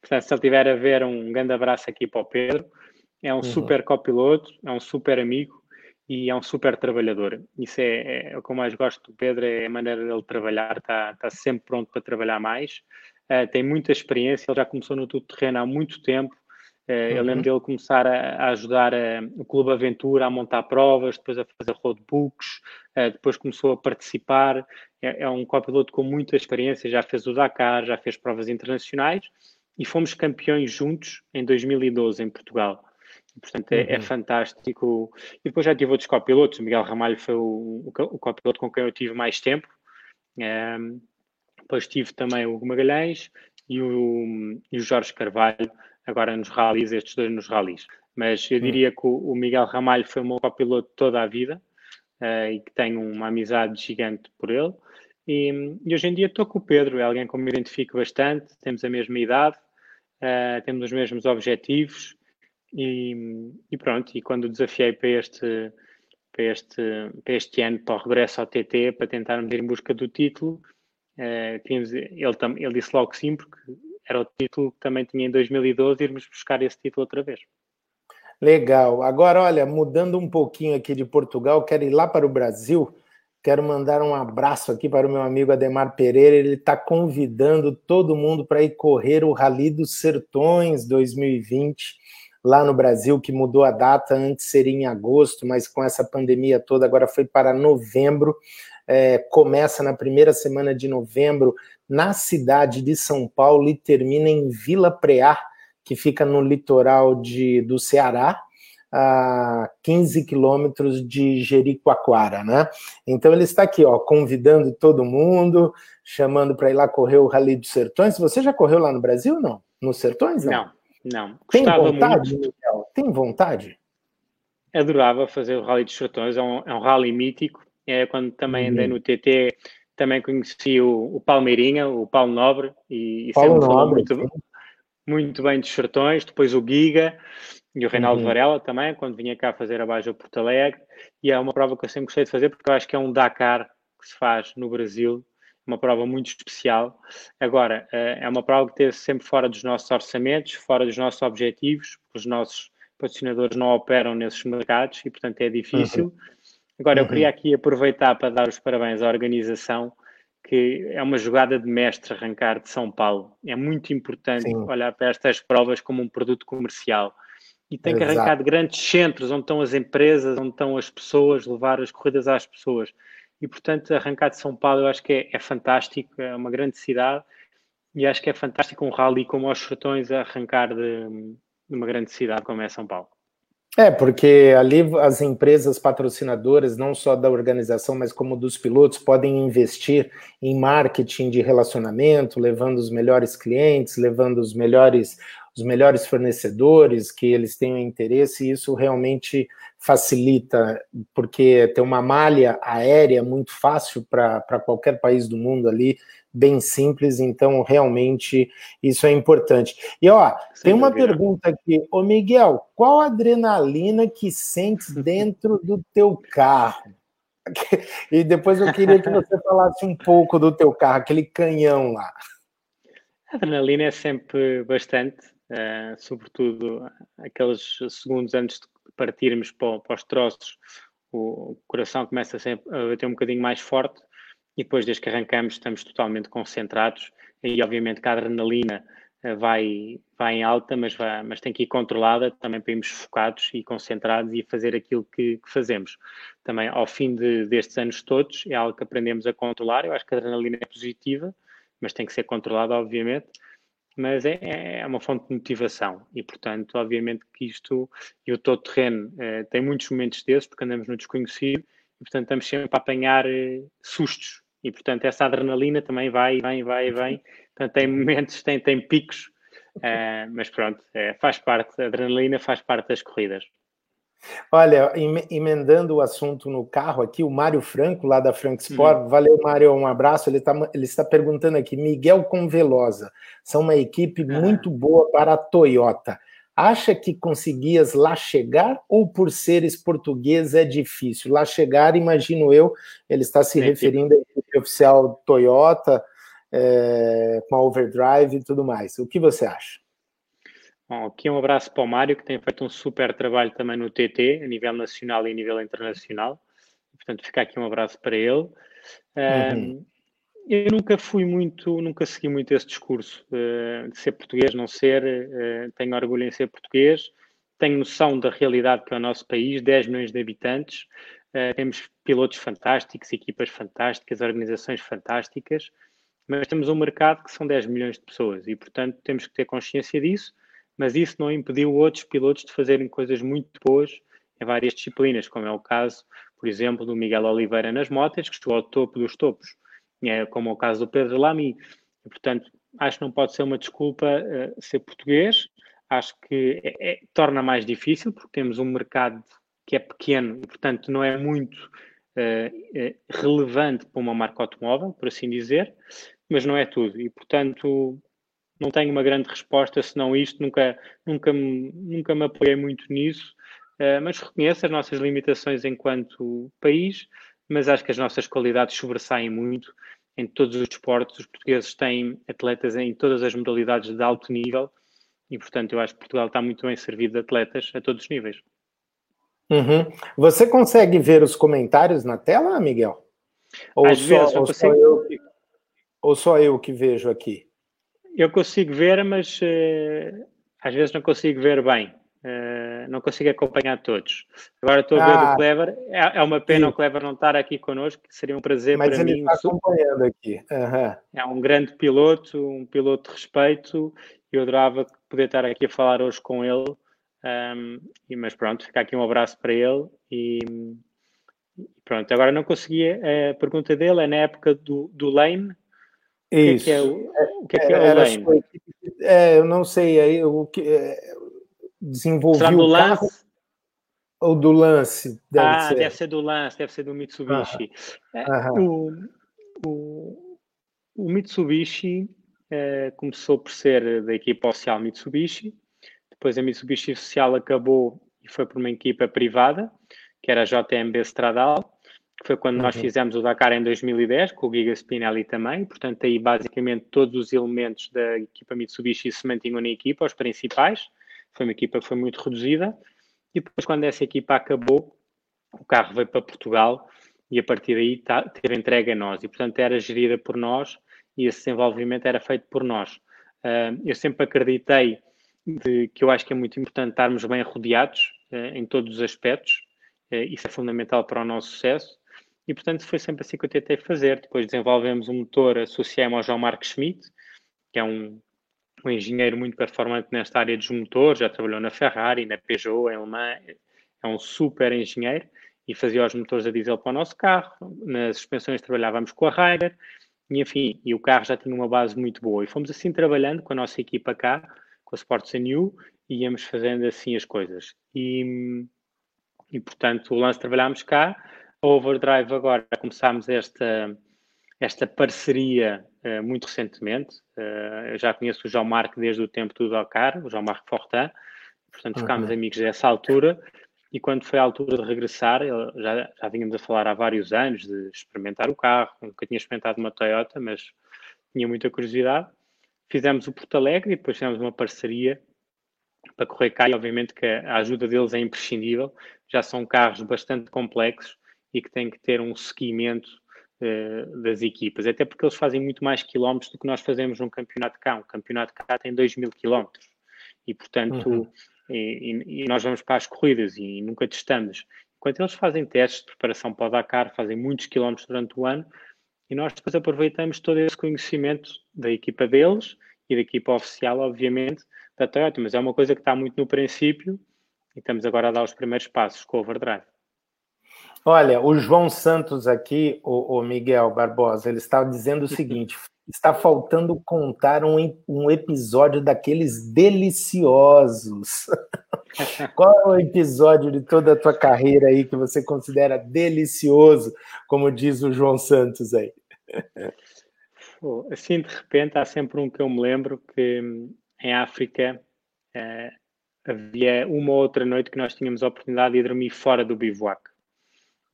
Portanto, se ele tiver a ver, um grande abraço aqui para o Pedro. É um uhum. super copiloto, é um super amigo e é um super trabalhador. Isso é, é, é o que eu mais gosto do Pedro, é a maneira dele trabalhar, está, está sempre pronto para trabalhar mais uh, tem muita experiência, ele já começou no tudo terreno há muito tempo. Uh, uhum. Eu lembro dele começar a, a ajudar a, eh, o Clube Aventura a montar provas, depois a fazer roadbooks, uh, depois começou a participar. É, é um copiloto com muita experiência, já fez o Dakar, já fez provas internacionais e fomos campeões juntos em 2012 em Portugal. portanto, é, é uhum. é, fantástico. E depois já tive outros copilotos. O Miguel Ramalho foi o, o, o copiloto com quem eu tive mais tempo. Um, depois tive também o Hugo Magalhães e o, e o Jorge Carvalho, agora nos rallies, estes dois nos rallies. Mas eu hum. diria que o, o Miguel Ramalho foi o meu copiloto toda a vida uh, e que tenho uma amizade gigante por ele. E, e hoje em dia estou com o Pedro, é alguém com que me identifico bastante, temos a mesma idade, uh, temos os mesmos objetivos e, e, pronto. E quando desafiei para este, para, este, para este ano, para o regresso ao TT, para tentarmos ir em busca do título, Tínhamos, ele, ele disse logo que sim, porque era o título que também tinha em 2012, irmos buscar esse título outra vez. Legal. Agora, olha, mudando um pouquinho aqui de Portugal, quero ir lá para o Brasil. Quero mandar um abraço aqui para o meu amigo Ademar Pereira. Ele está convidando todo mundo para ir correr o Rally dos Sertões 2020 lá no Brasil, que mudou a data. Antes seria em agosto, mas com essa pandemia toda, agora foi para novembro é, começa na primeira semana de novembro na cidade de São Paulo e termina em Vila Preá, que fica no litoral de, do Ceará, a 15 quilômetros de Jericoacoara, né? Então ele está aqui, ó, convidando todo mundo, chamando para ir lá correr o Rally dos Sertões. Você já correu lá no Brasil, não? Nos Sertões, não? Não, não. Tem vontade, muito. Miguel? Tem vontade? Adorava fazer o Rally dos Sertões, é um, é um rally mítico, quando também andei uhum. no TT, também conheci o, o Palmeirinha, o Paulo Nobre, e, e Paulo Nobre, muito, muito bem de sertões, depois o Giga e o Reinaldo uhum. Varela também, quando vinha cá fazer a Baja Porto Alegre, e é uma prova que eu sempre gostei de fazer porque eu acho que é um Dakar que se faz no Brasil, uma prova muito especial. Agora, eh, é uma prova que esteve sempre fora dos nossos orçamentos, fora dos nossos objetivos, os nossos patrocinadores não operam nesses mercados e, portanto, é difícil. Uhum. Agora, eu uhum. queria aqui aproveitar para dar os parabéns à organização, que é uma jogada de mestre arrancar de São Paulo. É muito importante Sim. olhar para estas provas como um produto comercial. E tem Exato. que arrancar de grandes centros, onde estão as empresas, onde estão as pessoas, levar as corridas às pessoas. E, portanto, arrancar de São Paulo eu acho que é, é fantástico, é uma grande cidade e acho que é fantástico um rally como os Sertões arrancar de, de uma grande cidade como é São Paulo. É, porque ali as empresas patrocinadoras, não só da organização, mas como dos pilotos, podem investir em marketing de relacionamento, levando os melhores clientes, levando os melhores, os melhores fornecedores que eles tenham interesse, e isso realmente facilita, porque tem uma malha aérea muito fácil para qualquer país do mundo ali, bem simples, então realmente isso é importante. E ó, Sem tem uma dúvida. pergunta aqui, ô Miguel, qual adrenalina que sentes [laughs] dentro do teu carro? [laughs] E depois eu queria que você falasse um pouco do teu carro, aquele canhão lá. A adrenalina é sempre bastante, uh, sobretudo aqueles segundos antes de partirmos para, para os troços, o coração começa sempre a bater um bocadinho mais forte e depois, desde que arrancamos, estamos totalmente concentrados. E, obviamente, que a adrenalina eh, vai, vai em alta, mas, vai, mas tem que ir controlada também para irmos focados e concentrados e fazer aquilo que, que fazemos. Também, ao fim de, destes anos todos, é algo que aprendemos a controlar. Eu acho que a adrenalina é positiva, mas tem que ser controlada, obviamente. Mas é, é uma fonte de motivação e, portanto, obviamente que isto e o todo terreno eh, tem muitos momentos desses, porque andamos no desconhecido e, portanto, estamos sempre a apanhar eh, sustos e, portanto, essa adrenalina também vai, vem, vai e vem. Portanto, tem momentos, tem, tem picos, uh, mas pronto, é, faz parte, a adrenalina faz parte das corridas. Olha, emendando o assunto no carro aqui, o Mário Franco, lá da Frank Sport, uhum. valeu, Mário, um abraço. Ele, tá, ele está perguntando aqui: Miguel com Velosa, são uma equipe uhum. muito boa para a Toyota. Acha que conseguias lá chegar ou por seres português é difícil? Lá chegar, imagino eu, ele está se referindo à equipe oficial Toyota, é, com a Overdrive e tudo mais. O que você acha? Bom, aqui um abraço para o Mário, que tem feito um super trabalho também no TT, a nível nacional e a nível internacional. Portanto, fica aqui um abraço para ele. Uhum eu nunca fui muito, nunca segui muito esse discurso uh, de ser português, não ser. Uh, tenho orgulho em ser português, tenho noção da realidade que é o nosso país 10 milhões de habitantes, uh, temos pilotos fantásticos, equipas fantásticas, organizações fantásticas, mas temos um mercado que são 10 milhões de pessoas e, portanto, temos que ter consciência disso. Mas isso não impediu outros pilotos de fazerem coisas muito boas em várias disciplinas, como é o caso, por exemplo, do Miguel Oliveira nas motas, que chegou ao topo dos topos é como o caso do Pedro Lamy. E, portanto, acho que não pode ser uma desculpa uh, ser português. Acho que é, é, torna mais difícil, porque temos um mercado que é pequeno e, portanto, não é muito uh, relevante para uma marca automóvel, por assim dizer, mas não é tudo. E, portanto, não tenho uma grande resposta senão isto. Nunca, nunca, nunca me apoiei muito nisso, mas reconheço as nossas limitações enquanto país mas acho que as nossas qualidades sobressaem muito em todos os desportos. Os portugueses têm atletas em todas as modalidades de alto nível e, portanto, eu acho que Portugal está muito bem servido de atletas a todos os níveis. Uhum. Você consegue ver os comentários na tela, Miguel? Ou, Às só, vezes, ou, consigo... só eu, ou só eu que vejo aqui? Eu consigo ver, mas uh, às vezes não consigo ver bem. Uh, não consigo acompanhar todos. Agora estou a ver ah, o Clever. É, é uma pena sim. o Clever não estar aqui connosco, seria um prazer Mas para ele mim. Está acompanhando aqui. Uhum. É um grande piloto, um piloto de respeito. Eu adorava poder estar aqui a falar hoje com ele. Um, e, mas pronto, fica aqui um abraço para ele. E pronto, agora não consegui. A pergunta dele é na época do, do Lane. Isso. O que é, que é, o, que é, que é o Lane? É, eu não sei aí o que desenvolveu o lance? carro ou do lance? Deve ah, ser. deve ser do lance, deve ser do Mitsubishi. Ah, o, o, o, Mitsubishi uh, começou por ser da equipa oficial Mitsubishi, depois a Mitsubishi oficial acabou e foi por uma equipa privada, que era a JMB Stradal, que foi quando uhum. nós fizemos o Dakar em 2010, com o Giga Spinelli também, portanto aí basicamente todos os elementos da equipa Mitsubishi se mantinham na equipa, os principais, foi uma equipa que foi muito reduzida, e depois quando essa equipa acabou, o carro veio para Portugal e a partir daí tá, teve entregue a nós, e portanto era gerida por nós e esse desenvolvimento era feito por nós. Uh, eu sempre acreditei de, que eu acho que é muito importante estarmos bem rodeados uh, em todos os aspectos, uh, isso é fundamental para o nosso sucesso, e portanto foi sempre assim que eu tentei fazer. Depois desenvolvemos um motor, associamos ao João Marcos Schmidt, que é um, um engenheiro muito performante nesta área dos motores, já trabalhou na Ferrari, na Peugeot, em Alemã, é um super engenheiro e fazia os motores a diesel para o nosso carro. Nas suspensões trabalhávamos com a Ryder, e enfim, e o carro já tinha uma base muito boa. E fomos assim trabalhando com a nossa equipa cá, com a Sports New, e íamos fazendo assim as coisas. E, e portanto, o lance trabalhámos cá, a Overdrive agora começámos esta, esta parceria uh, muito recentemente. Uh, eu já conheço o João Marco desde o tempo do Dakar, o João Marco Fortin, portanto ficámos uhum. amigos dessa altura. E quando foi a altura de regressar, já, já vínhamos a falar há vários anos de experimentar o carro. Nunca tinha experimentado uma Toyota, mas tinha muita curiosidade. Fizemos o Porto Alegre e depois fizemos uma parceria para correr cá. E obviamente que a ajuda deles é imprescindível. Já são carros bastante complexos e que têm que ter um seguimento uh, das equipas. Até porque eles fazem muito mais quilómetros do que nós fazemos num campeonato cá. Um campeonato cá tem 2 mil quilómetros. E, portanto, uhum e, e, nós vamos para as corridas e nunca testamos. Enquanto eles fazem testes de preparação para o Dakar, fazem muitos quilómetros durante o ano, e nós depois aproveitamos todo esse conhecimento da equipa deles e da equipa oficial, obviamente, da Toyota, mas é uma coisa que está muito no princípio e estamos agora a dar os primeiros passos com o Overdrive. Olha, o João Santos aqui, o, o Miguel Barbosa, ele estava dizendo o [laughs] seguinte: está faltando contar um, um episódio daqueles deliciosos. [laughs] Qual é o episódio de toda a tua carreira aí que você considera delicioso, como diz o João Santos aí? [laughs] assim, de repente, há sempre um que eu me lembro que em África eh, havia uma ou outra noite que nós tínhamos a oportunidade de dormir fora do bivouac.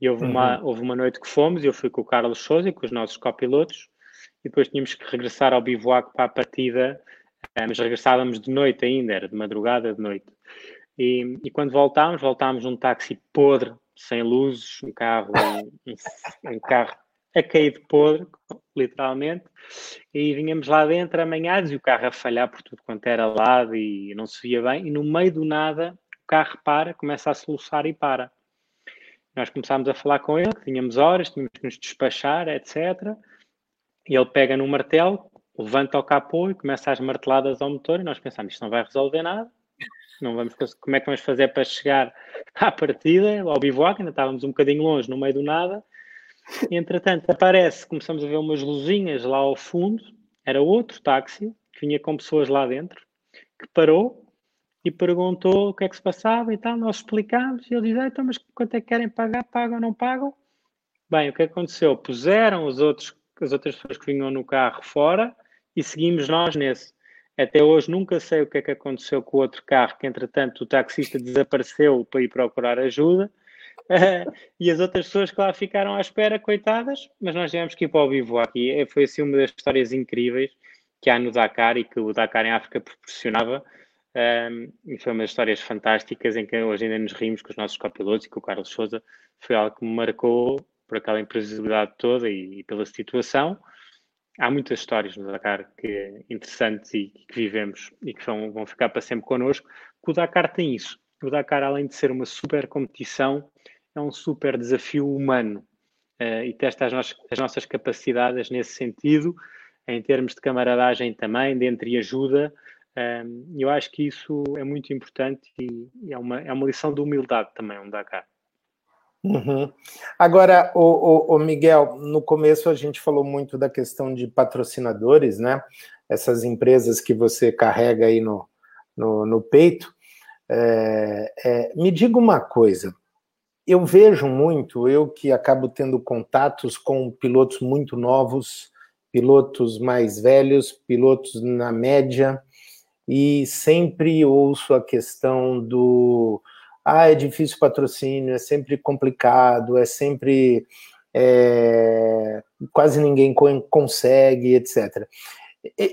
E houve, uma, uhum. houve uma noite que fomos, eu fui com o Carlos Souza e com os nossos copilotos, e depois tínhamos que regressar ao bivouac para a partida, eh, mas regressávamos de noite ainda, era de madrugada, de noite. E, e quando voltámos, voltámos num táxi podre, sem luzes, um carro, um, um carro a cair de podre, literalmente, e vinhamos lá dentro amanhados e o carro a falhar por tudo quanto era lado e não se via bem, e no meio do nada o carro para, começa a soluçar e para. Nós começámos a falar com ele, tínhamos horas, tínhamos que nos despachar, etc. E ele pega no martelo, levanta o capô e começa as marteladas ao motor. E nós pensamos, isto não vai resolver nada. Não vamos, como é que vamos fazer para chegar à partida, ao bivouac? Ainda estávamos um bocadinho longe, no meio do nada. E, entretanto, aparece, começamos a ver umas luzinhas lá ao fundo. Era outro táxi que vinha com pessoas lá dentro, que parou e perguntou o que é que se passava e tal. Nós explicámos e ele disse: ah, então, mas quanto é que querem pagar? Pagam ou não pagam? Bem, o que aconteceu? Puseram os outros as outras pessoas que vinham no carro fora e seguimos nós nesse. Até hoje nunca sei o que é que aconteceu com o outro carro, que entretanto o taxista desapareceu para ir procurar ajuda. [laughs] E as outras pessoas que lá ficaram à espera, coitadas, mas nós tivemos que ir para o vivo aqui. Foi assim uma das histórias incríveis que há no Dakar e que o Dakar em África proporcionava. Um, e foi uma das histórias fantásticas em que hoje ainda nos rimos com os nossos copilotos e com o Carlos Souza. Foi algo que me marcou por aquela imprevisibilidade toda e, e, pela situação. Há muitas histórias no Dakar que, interessantes e que vivemos e que vão, vão ficar para sempre connosco. O Dakar tem isso. O Dakar, além de ser uma super competição, é um super desafio humano uh, e testa as, nossas, as nossas capacidades nesse sentido, em termos de camaradagem também, de entreajuda. Um, eu acho que isso é muito importante e é uma, é uma lição de humildade também, um Dakar. Uhum. Agora, o, o, o, Miguel, no começo a gente falou muito da questão de patrocinadores, né? Essas empresas que você carrega aí no, no, no peito. É, é, me diga uma coisa, eu vejo muito, eu que acabo tendo contatos com pilotos muito novos pilotos mais velhos, pilotos na média, e sempre ouço a questão do ah, é difícil patrocínio, é sempre complicado, é sempre é, quase ninguém consegue, etc.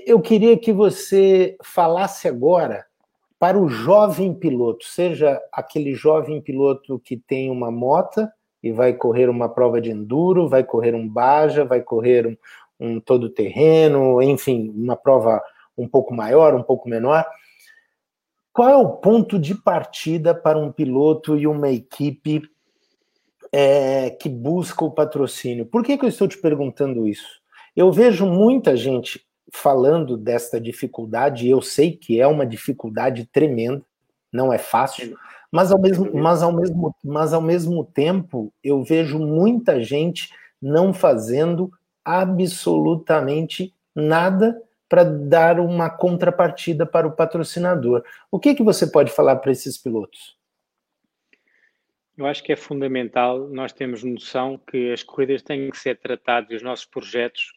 Eu queria que você falasse agora para o jovem piloto, seja aquele jovem piloto que tem uma mota e vai correr uma prova de enduro, vai correr um baja, vai correr um, um todo terreno, enfim, uma prova um pouco maior, um pouco menor. Qual é o ponto de partida para um piloto e uma equipe é, que busca o patrocínio? Por que, que eu estou te perguntando isso? Eu vejo muita gente falando desta dificuldade, e eu sei que é uma dificuldade tremenda, não é fácil, mas ao mesmo, mas ao mesmo, mas ao mesmo tempo eu vejo muita gente não fazendo absolutamente nada para dar uma contrapartida para o patrocinador. O que, que você pode falar para esses pilotos? Eu acho que é fundamental nós termos noção que as corridas têm que ser tratadas, os nossos projetos,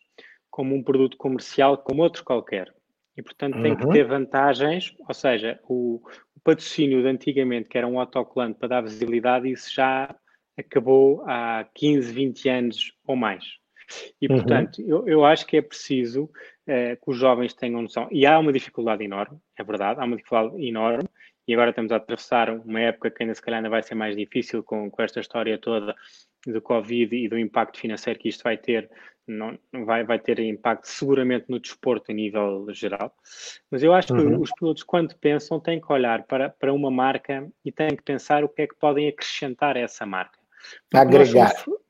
como um produto comercial como outro qualquer. E, portanto, tem uhum. que ter vantagens, ou seja, o, o, patrocínio de antigamente, que era um autocolante para dar visibilidade, isso já acabou há 15, 20 anos ou mais. E, uhum. portanto, uhum. eu, eu acho que é preciso uh, que os jovens tenham noção. E há uma dificuldade enorme, é verdade, há uma dificuldade enorme, e agora estamos a atravessar uma época que ainda se calhar ainda vai ser mais difícil com, com esta história toda do Covid e do impacto financeiro que isto vai ter, não, vai, vai ter impacto seguramente no desporto a nível geral. Mas eu acho uhum. que os pilotos, quando pensam, têm que olhar para, para uma marca e têm que pensar o que é que podem acrescentar a essa marca. Porque Agregar. Somos,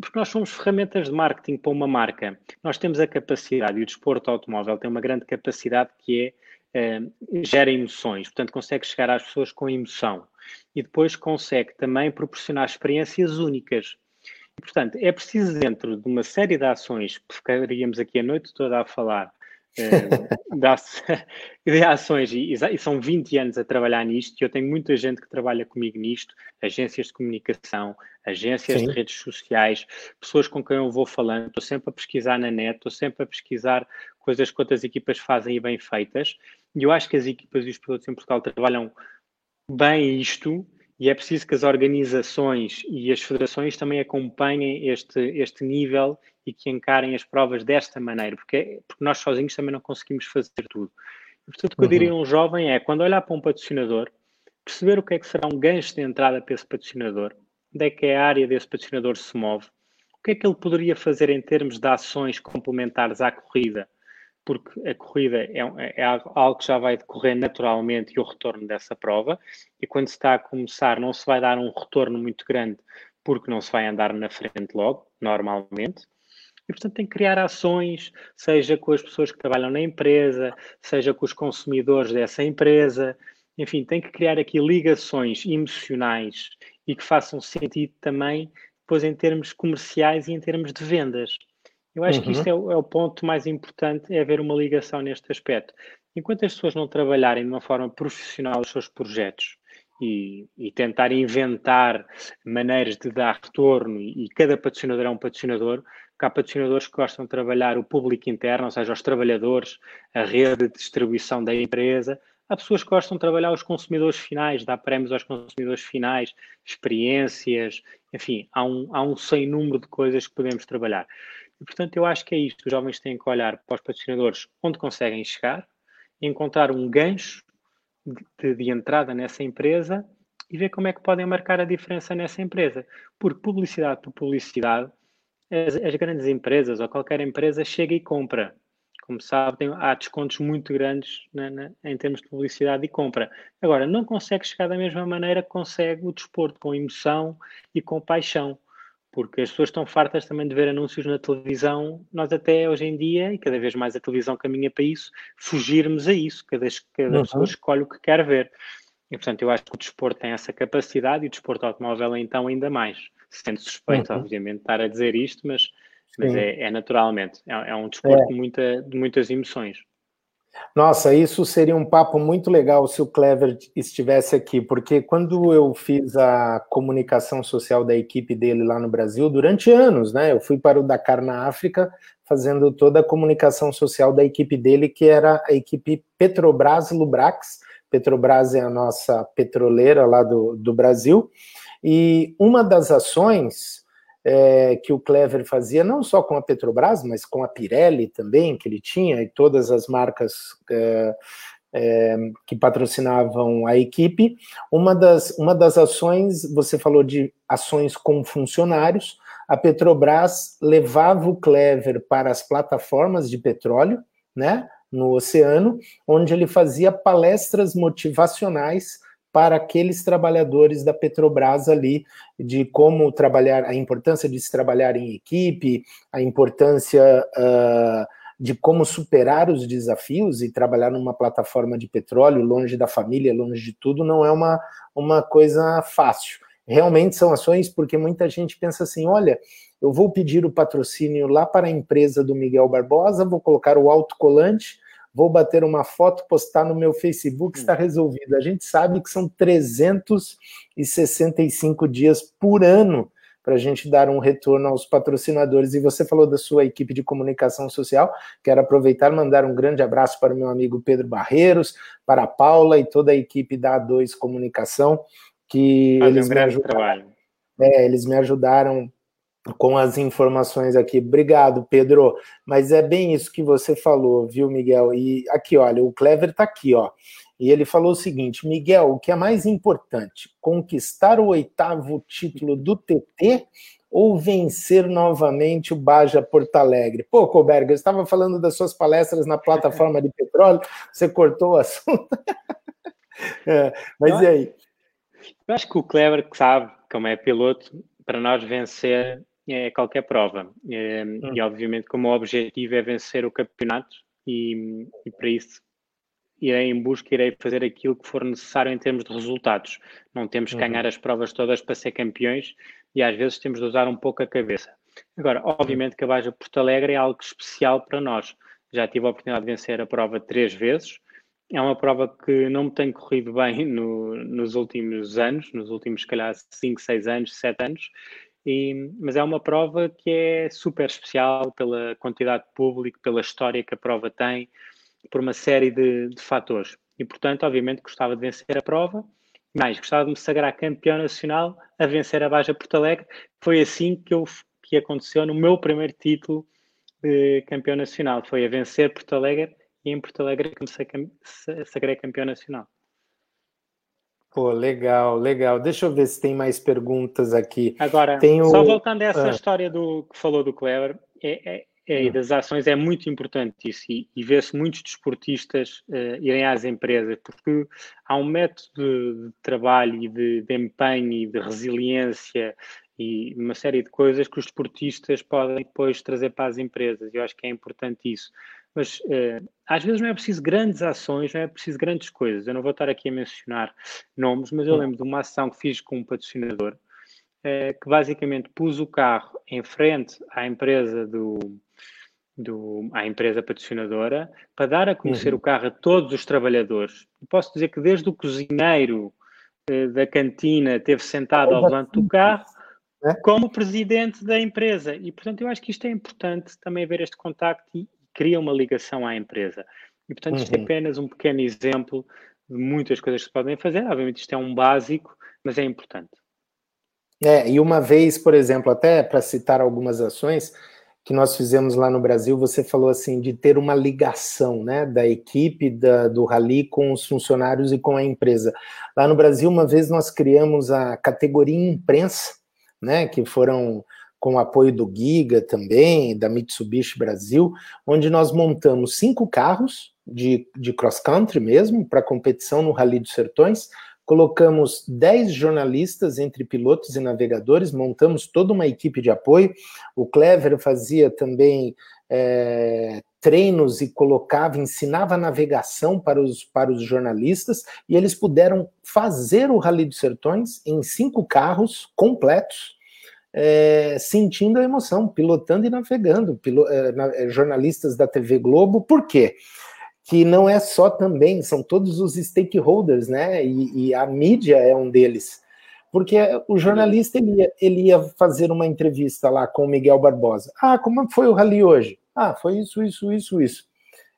porque nós somos ferramentas de marketing para uma marca. Nós temos a capacidade, e o desporto automóvel tem uma grande capacidade que é uh, gera emoções, portanto consegue chegar às pessoas com emoção e depois consegue também proporcionar experiências únicas. E, portanto, é preciso dentro de uma série de ações, ficaríamos aqui a noite toda a falar, de [laughs] ações e, e, são 20 anos a trabalhar nisto e eu tenho muita gente que trabalha comigo nisto, agências de comunicação, agências Sim. de redes sociais, pessoas com quem eu vou falando, estou sempre a pesquisar na net, estou sempre a pesquisar coisas que outras equipas fazem e bem feitas e eu acho que as equipas e os pilotos em Portugal trabalham bem isto e é preciso que as organizações e as federações também acompanhem este, este nível e que encarem as provas desta maneira, porque, porque nós sozinhos também não conseguimos fazer tudo. E, portanto, o que eu diria a uhum. um jovem é, quando olhar para um patrocinador, perceber o que é que será um gancho de entrada para esse patrocinador, onde é que é a área desse patrocinador se move, o que é que ele poderia fazer em termos de ações complementares à corrida, porque a corrida é, é, algo que já vai decorrer naturalmente e o retorno dessa prova, e quando se está a começar não se vai dar um retorno muito grande porque não se vai andar na frente logo, normalmente, e, portanto, tem que criar ações, seja com as pessoas que trabalham na empresa, seja com os consumidores dessa empresa. Enfim, tem que criar aqui ligações emocionais e que façam sentido também depois em termos comerciais e em termos de vendas. Eu acho uhum. que isto é o, é o, ponto mais importante, é haver uma ligação neste aspecto. Enquanto as pessoas não trabalharem de uma forma profissional os seus projetos e, e tentar inventar maneiras de dar retorno, e, e cada patrocinador é um patrocinador, há patrocinadores que gostam de trabalhar o público interno, ou seja, os trabalhadores, a rede de distribuição da empresa. Há pessoas que gostam de trabalhar os consumidores finais, dar prémios aos consumidores finais, experiências, enfim, há um, há um sem número de coisas que podemos trabalhar. E, portanto, eu acho que é isto. Os jovens têm que olhar para os patrocinadores onde conseguem chegar, encontrar um gancho de, de entrada nessa empresa e ver como é que podem marcar a diferença nessa empresa. Porque publicidade por publicidade as, as, grandes empresas ou qualquer empresa chega e compra. Como sabe, tem, há descontos muito grandes na, na, em termos de publicidade e compra. Agora, não consegue chegar da mesma maneira que consegue o desporto, com emoção e com paixão. Porque as pessoas estão fartas também de ver anúncios na televisão. Nós até hoje em dia, e cada vez mais a televisão caminha para isso, fugirmos a isso. Cada, cada uhum. pessoa escolhe o que quer ver. E, portanto, eu acho que o desporto tem essa capacidade e o desporto automóvel, então, ainda mais sendo suspeito, uhum. obviamente, estar a dizer isto, mas, mas é, é, naturalmente. É, é um desporto é. De, muita, de muitas emoções. Nossa, isso seria um papo muito legal se o Clever estivesse aqui, porque quando eu fiz a comunicação social da equipe dele lá no Brasil, durante anos, né? Eu fui para o Dakar na África fazendo toda a comunicação social da equipe dele, que era a equipe Petrobras Lubrax. Petrobras é a nossa petroleira lá do, do Brasil. E uma das ações é, que o Clever fazia, não só com a Petrobras, mas com a Pirelli também, que ele tinha, e todas as marcas é, é, que patrocinavam a equipe. Uma das, uma das ações, você falou de ações com funcionários, a Petrobras levava o Clever para as plataformas de petróleo, né, no oceano, onde ele fazia palestras motivacionais para aqueles trabalhadores da Petrobras ali, de como trabalhar, a importância de se trabalhar em equipe, a importância uh, de como superar os desafios e trabalhar numa plataforma de petróleo, longe da família, longe de tudo, não é uma, uma coisa fácil. Realmente são ações porque muita gente pensa assim: olha, eu vou pedir o patrocínio lá para a empresa do Miguel Barbosa, vou colocar o autocolante, vou bater uma foto, postar no meu Facebook, está hum. resolvido. A gente sabe que são 365 dias por ano para a gente dar um retorno aos patrocinadores. E você falou da sua equipe de comunicação social. Quero aproveitar e mandar um grande abraço para o meu amigo Pedro Barreiros, para a Paula e toda a equipe da A2 Comunicação que Fazem eles um me ajudaram. É, eles me ajudaram com as informações aqui. Obrigado, Pedro. Mas é bem isso que você falou, viu, Miguel? E aqui, olha, o Clever está aqui, ó. E ele falou o seguinte: Miguel, o que é mais importante, conquistar o oitavo título do TT ou vencer novamente o Baja Porto Alegre? Pô, Colberg, eu estava falando das suas palestras na plataforma de petróleo, você cortou o assunto. [laughs] é, mas e aí? Eu acho que o Kleber, que sabe, como é piloto, para nós vencer é qualquer prova. É, hum. E, obviamente, como o objetivo é vencer o campeonato, e, e para isso irei em busca, irei fazer aquilo que for necessário em termos de resultados. Não temos que uhum. ganhar as provas todas para ser campeões e às vezes temos de usar um pouco a cabeça. Agora, obviamente que a Baja Porto Alegre é algo especial para nós. Já tive a oportunidade de vencer a prova três vezes, é uma prova que não me tem corrido bem [laughs] no, nos últimos anos, nos últimos, se calhar, 5, 6 anos, 7 anos, e, mas é uma prova que é super especial pela quantidade de público, pela história que a prova tem, por uma série de, de fatores. E, portanto, obviamente, gostava de vencer a prova, mas gostava de me sagrar campeão nacional a vencer a Baja Porto Alegre. Foi assim que, eu, que aconteceu no meu primeiro título de campeão nacional. Foi a vencer Porto Alegre e em Porto Alegre comecei sagrei campeão nacional. Pô, legal, legal. Deixa eu ver se tem mais perguntas aqui. Agora, Tenho... só voltando a essa ah. história do que falou do Clever, é, é, é, e hum. das ações, é muito importante isso. E, e vê-se muitos desportistas uh, irem às empresas, porque há um método de, de trabalho e de, de empenho e de resiliência e uma série de coisas que os desportistas podem depois trazer para as empresas. Eu acho que é importante isso. Mas uh, às vezes não é preciso grandes ações, não é preciso grandes coisas. Eu não vou estar aqui a mencionar nomes, mas eu lembro de uma ação que fiz com um patrocinador uh, que basicamente pus o carro em frente à empresa do, do, à empresa patrocinadora para dar a conhecer uhum. o carro a todos os trabalhadores. posso dizer que desde o cozinheiro uh, da cantina teve sentado ao volante do carro é? como presidente da empresa. E, portanto, eu acho que isto é importante também haver este contacto e, cria uma ligação à empresa. E, portanto, isto é uhum. é apenas um pequeno exemplo de muitas coisas que se podem fazer. Obviamente, isto é um básico, mas é importante. É, e uma vez, por exemplo, até para citar algumas ações que nós fizemos lá no Brasil, você falou assim de ter uma ligação, né, da equipe da, do Rally com os funcionários e com a empresa. Lá no Brasil, uma vez nós criamos a categoria imprensa, né, que foram com o apoio do Giga também, da Mitsubishi Brasil, onde nós montamos cinco carros de, de cross-country mesmo, para competição no Rally dos Sertões, colocamos dez jornalistas entre pilotos e navegadores, montamos toda uma equipe de apoio. O Clever fazia também é, treinos e colocava, ensinava navegação para os, para os jornalistas, e eles puderam fazer o Rally dos Sertões em cinco carros completos é, sentindo a emoção, pilotando e navegando, pilo, é, na, é, jornalistas da TV Globo, por quê? Que não é só também, são todos os stakeholders, né? E, e a mídia é um deles. Porque o jornalista ele ia, ele ia fazer uma entrevista lá com o Miguel Barbosa. Ah, como foi o rally hoje? Ah, foi isso, isso, isso, isso.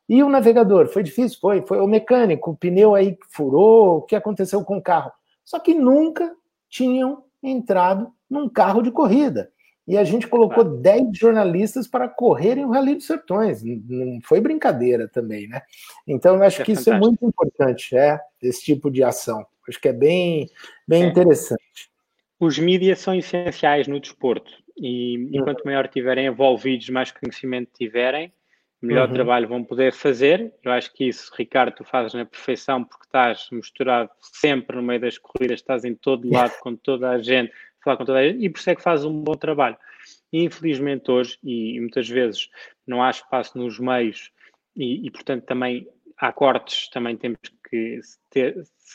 E o navegador? Foi difícil? Foi. Foi o mecânico, o pneu aí furou, o que aconteceu com o carro? Só que nunca tinham entrado num carro de corrida. E a gente colocou 10 jornalistas para correrem o Rally dos Sertões. Não foi brincadeira também, né? Então, eu acho é que fantástico. isso é muito importante, é, esse tipo de ação. Acho que é bem, bem é. interessante. Os mídias são essenciais no desporto. E, e quanto maior estiverem envolvidos, mais conhecimento tiverem, melhor uhum. trabalho vão poder fazer. Eu acho que isso, Ricardo, tu fazes na perfeição porque estás misturado sempre no meio das corridas, estás em todo lado com toda a gente, falar com toda a gente, e por isso é que fazes um bom trabalho. Infelizmente hoje, e, muitas vezes não há espaço nos meios, e, e portanto também há cortes, também temos que ter,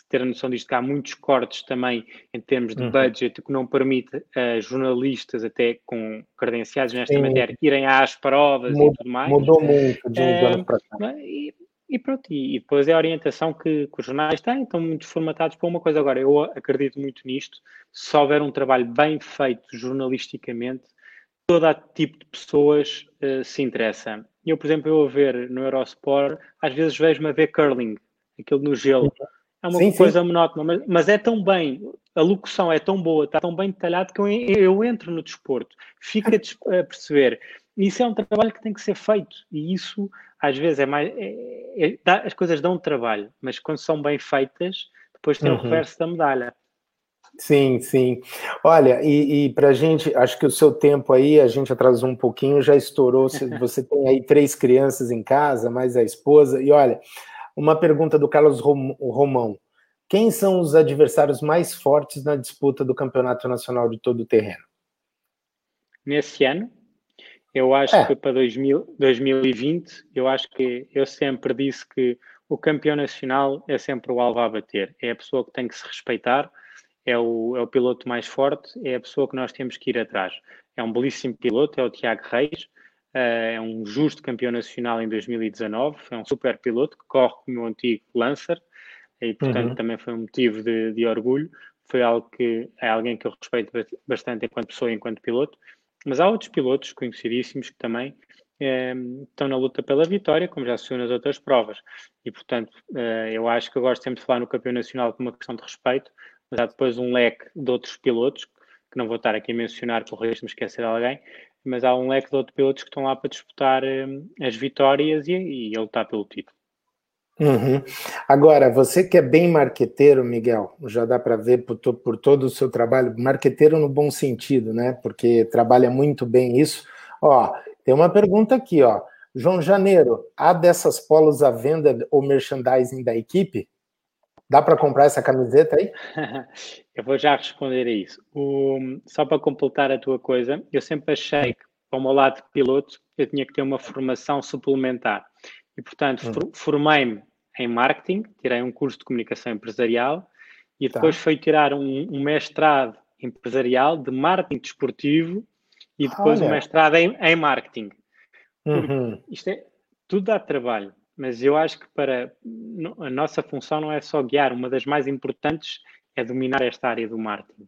ter a noção disto, que há muitos cortes também em termos de uhum. budget que não permite a jornalistas, até com credenciados nesta Sim. matéria, irem às provas Mud, e tudo mais. Mudou muito de uns anos para cá. E, e pronto, e, e, depois é a orientação que, que os jornais têm, estão muito formatados para uma coisa. Agora, eu acredito muito nisto, se houver um trabalho bem feito jornalisticamente, todo tipo de pessoas uh, se interessa. Eu, por exemplo, eu a ver no Eurosport, às vezes vejo-me a ver curling, aquilo no gelo. É uma sim, coisa sim. monótona, mas, mas, é tão bem, a locução é tão boa, está tão bem detalhado que eu, eu entro no desporto, fica a perceber. Isso é um trabalho que tem que ser feito e isso às vezes é mais. É, é, dá, as coisas dão trabalho, mas quando são bem feitas, depois tem uhum. o reverso da medalha. Sim, sim. Olha, e, e para a gente, acho que o seu tempo aí, a gente atrasou um pouquinho, já estourou. Você [laughs] tem aí três crianças em casa, mais a esposa, e olha, uma pergunta do Carlos Romão. Quem são os adversários mais fortes na disputa do Campeonato Nacional de todo o terreno? Nesse ano, eu acho é. que para 2000, 2020, eu acho que eu sempre disse que o campeão nacional é sempre o alvo a bater. É a pessoa que tem que se respeitar, é o, é o piloto mais forte, é a pessoa que nós temos que ir atrás. É um belíssimo piloto, é o Tiago Reis, é um justo campeão nacional em 2019, é um super piloto que corre como o antigo Lancer e, portanto, uhum. também foi um motivo de, de, orgulho. Foi algo que é alguém que eu respeito bastante enquanto pessoa e enquanto piloto. Mas há outros pilotos conhecidíssimos que também é, estão na luta pela vitória, como já se viu nas outras provas. E, portanto, é, eu acho que eu gosto sempre de falar no campeão nacional como uma questão de respeito, mas há depois um leque de outros pilotos, que não vou estar aqui a mencionar, o risco de me esquecer de alguém, mas há um leque de outros pilotos que estão lá para disputar um, as vitórias e, e a lutar pelo título. Uhum. Agora, você que é bem marqueteiro, Miguel, já dá para ver por, por, todo o seu trabalho, marqueteiro no bom sentido, né? Porque trabalha muito bem isso. Ó, tem uma pergunta aqui, ó. João Janeiro, há dessas polos à venda ou merchandising da equipe? Dá para comprar essa camiseta aí? [laughs] eu vou já responder a isso. O, só para completar a tua coisa, eu sempre achei que, para o meu lado de piloto, eu tinha que ter uma formação suplementar. E, portanto, hum. formei-me em marketing, tirei um curso de comunicação empresarial e tá. depois tá. fui tirar um, um, mestrado empresarial de marketing desportivo e depois Olha. um mestrado em, em marketing. Uhum. Isto é, tudo dá trabalho mas eu acho que para a nossa função não é só guiar, uma das mais importantes é dominar esta área do marketing.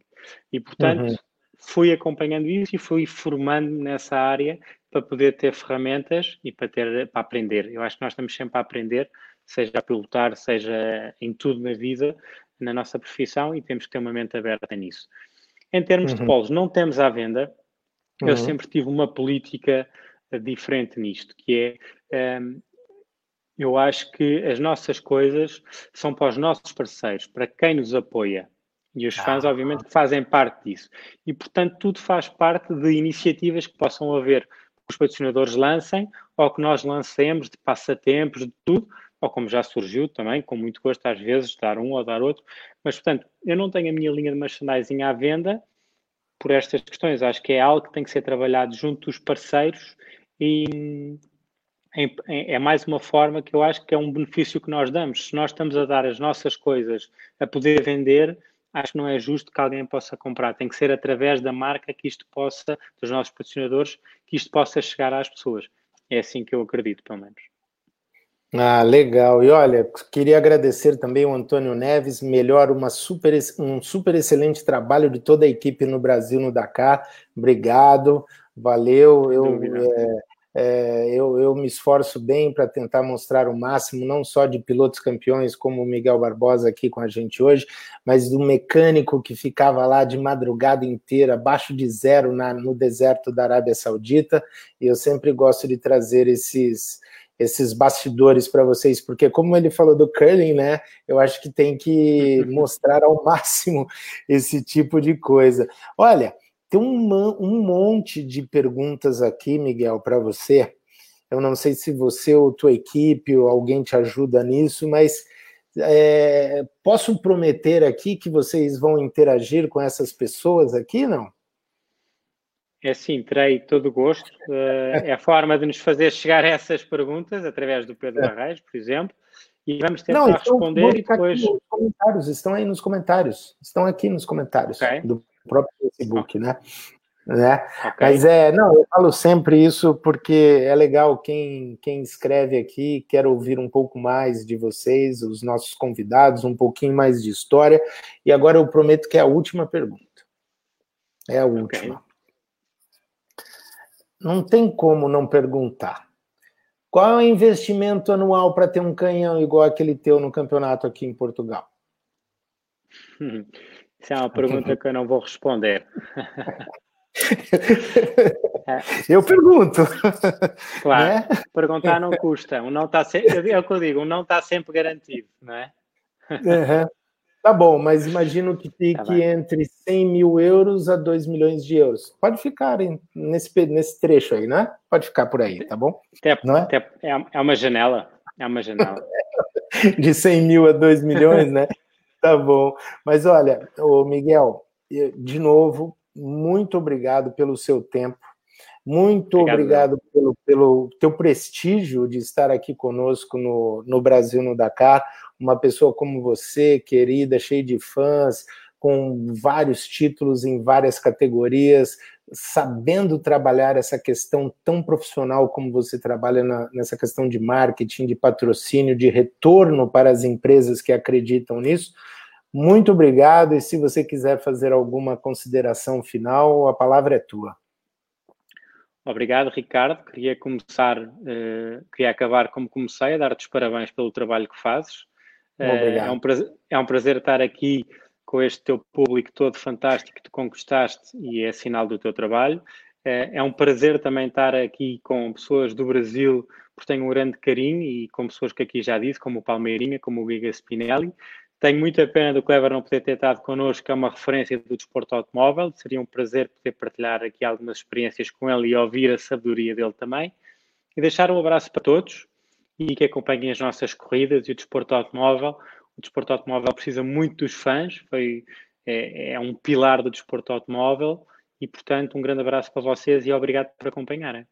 E portanto, uhum. fui acompanhando isso e fui formando nessa área para poder ter ferramentas e para ter para aprender. Eu acho que nós estamos sempre a aprender, seja a pilotar, seja em tudo na vida, na nossa profissão, e temos que ter uma mente aberta nisso. Em termos uhum. de polos, não temos à venda. Eu uhum. sempre tive uma política diferente nisto, que é um, eu acho que as nossas coisas são para os nossos parceiros, para quem nos apoia. E os fãs, ah, obviamente, que fazem parte disso. E, portanto, tudo faz parte de iniciativas que possam haver que os patrocinadores lancem ou que nós lancemos de passatempos, de tudo, ou como já surgiu também, com muito gosto, às vezes, dar um ou dar outro. Mas, portanto, eu não tenho a minha linha de merchandising à venda por estas questões. Acho que é algo que tem que ser trabalhado junto dos parceiros e, é mais uma forma que eu acho que é um benefício que nós damos. Se nós estamos a dar as nossas coisas a poder vender, acho que não é justo que alguém possa comprar. Tem que ser através da marca que isto possa, dos nossos patrocinadores, que isto possa chegar às pessoas. É assim que eu acredito, pelo menos. Ah, legal. E olha, queria agradecer também o Antônio Neves, melhor uma super, um super excelente trabalho de toda a equipe no Brasil, no Dakar. Obrigado, valeu. Eu, é, É, eu, eu, me esforço bem para tentar mostrar o máximo, não só de pilotos campeões, como o Miguel Barbosa aqui com a gente hoje, mas do mecânico que ficava lá de madrugada inteira, abaixo de zero na, no deserto da Arábia Saudita. E eu sempre gosto de trazer esses, esses bastidores para vocês, porque como ele falou do curling, né? Eu acho que tem que mostrar ao [laughs] máximo esse tipo de coisa. Olha, tem um, um monte de perguntas aqui, Miguel, para você. Eu não sei se você ou tua equipe ou alguém te ajuda nisso, mas é, posso prometer aqui que vocês vão interagir com essas pessoas aqui, não? É sim, terei todo o gosto. Uh, [laughs] é a forma de nos fazer chegar a essas perguntas através do Pedro é. Arraes, por exemplo, e vamos tentar não, responder e depois. comentários, estão aí nos comentários, estão aqui nos comentários okay. do próprio Facebook, né? né? Okay. Mas é, não, eu falo sempre isso porque é legal quem, quem escreve aqui, quer ouvir um pouco mais de vocês, os nossos convidados, um pouquinho mais de história. E agora eu prometo que é a última pergunta. É a última. Okay. Não tem como não perguntar. Qual é o investimento anual para ter um canhão igual aquele teu no campeonato aqui em Portugal? [laughs] Essa é uma pergunta que eu não vou responder. [laughs] eu pergunto. Claro, né? perguntar não custa. Um não está sempre, é o que eu digo, um não está sempre garantido, não é? Uhum. Tá bom, mas imagino que fique tá entre 100 mil euros a 2 milhões de euros. Pode ficar nesse, nesse trecho aí, né? Pode ficar por aí, tá bom? Até, não é? Até, é, é uma janela. É uma janela. [laughs] De 100 mil a 2 milhões, né? Tá bom. Mas olha, o Miguel, de novo, muito obrigado pelo seu tempo. Muito obrigado, obrigado pelo, pelo teu prestígio de estar aqui conosco no, no Brasil, no Dakar. Uma pessoa como você, querida, cheia de fãs, com vários títulos em várias categorias, sabendo trabalhar essa questão tão profissional como você trabalha na, nessa questão de marketing, de patrocínio, de retorno para as empresas que acreditam nisso. Muito obrigado, e se você quiser fazer alguma consideração final, a palavra é tua. Obrigado, Ricardo. Queria começar, uh, queria acabar como comecei, a dar-te os parabéns pelo trabalho que fazes. Uh, obrigado. É um, prazer, é um prazer estar aqui com este teu público todo fantástico que tu conquistaste e é sinal do teu trabalho. Uh, é um prazer também estar aqui com pessoas do Brasil, porque tenho um grande carinho e com pessoas que aqui já disse, como o Palmeirinha, como o Giga Spinelli. Tenho muita pena do Clever não poder ter estado connosco, é uma referência do desporto automóvel. Seria um prazer poder partilhar aqui algumas experiências com ele e ouvir a sabedoria dele também. E deixar um abraço para todos e que acompanhem as nossas corridas e o desporto automóvel. O desporto automóvel precisa muito dos fãs, foi, é, é um pilar do desporto automóvel e, portanto, um grande abraço para vocês e obrigado por acompanharem.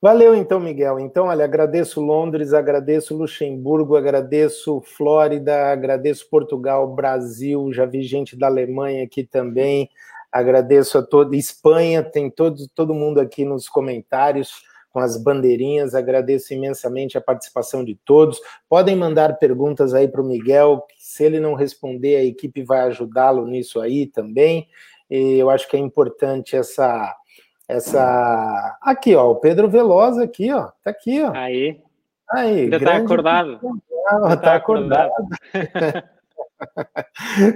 Valeu então, Miguel. Então, olha, agradeço Londres, agradeço Luxemburgo, agradeço Flórida, agradeço Portugal, Brasil, já vi gente da Alemanha aqui também. Agradeço a toda Espanha, tem todo, todo mundo aqui nos comentários com as bandeirinhas. Agradeço imensamente a participação de todos. Podem mandar perguntas aí para o Miguel, se ele não responder, a equipe vai ajudá-lo nisso aí também. E eu acho que é importante essa essa. Aqui, ó, o Pedro Veloso aqui, ó. Tá aqui, ó. Aí. Aí, Ainda tá acordado. tá, tá acordado. [laughs]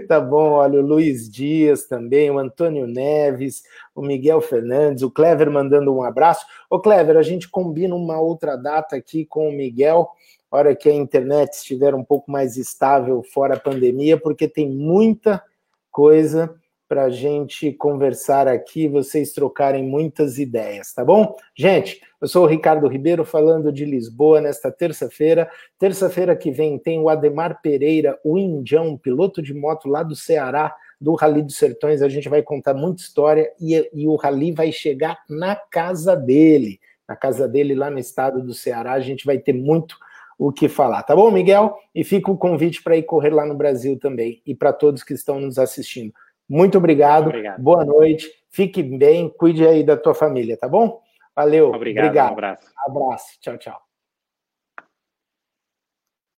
tá bom, olha, o Luiz Dias também, o Antônio Neves, o Miguel Fernandes, o Clever mandando um abraço. Ô, Clever, a gente combina uma outra data aqui com o Miguel, hora que a internet estiver um pouco mais estável fora a pandemia, porque tem muita coisa para a gente conversar aqui, vocês trocarem muitas ideias, tá bom? Gente, eu sou o Ricardo Ribeiro falando de Lisboa nesta terça-feira. Terça-feira que vem tem o Ademar Pereira, o Indião, piloto de moto lá do Ceará, do Rally dos Sertões. A gente vai contar muita história e, e o Rally vai chegar na casa dele, na casa dele lá no estado do Ceará. A gente vai ter muito o que falar, tá bom, Miguel? E fica o convite para ir correr lá no Brasil também e para todos que estão nos assistindo. Muito obrigado. obrigado. Boa noite. Fique bem, cuide aí da tua família, tá bom? Valeu. Obrigado. obrigado. Um abraço. Abraço. Tchau, tchau.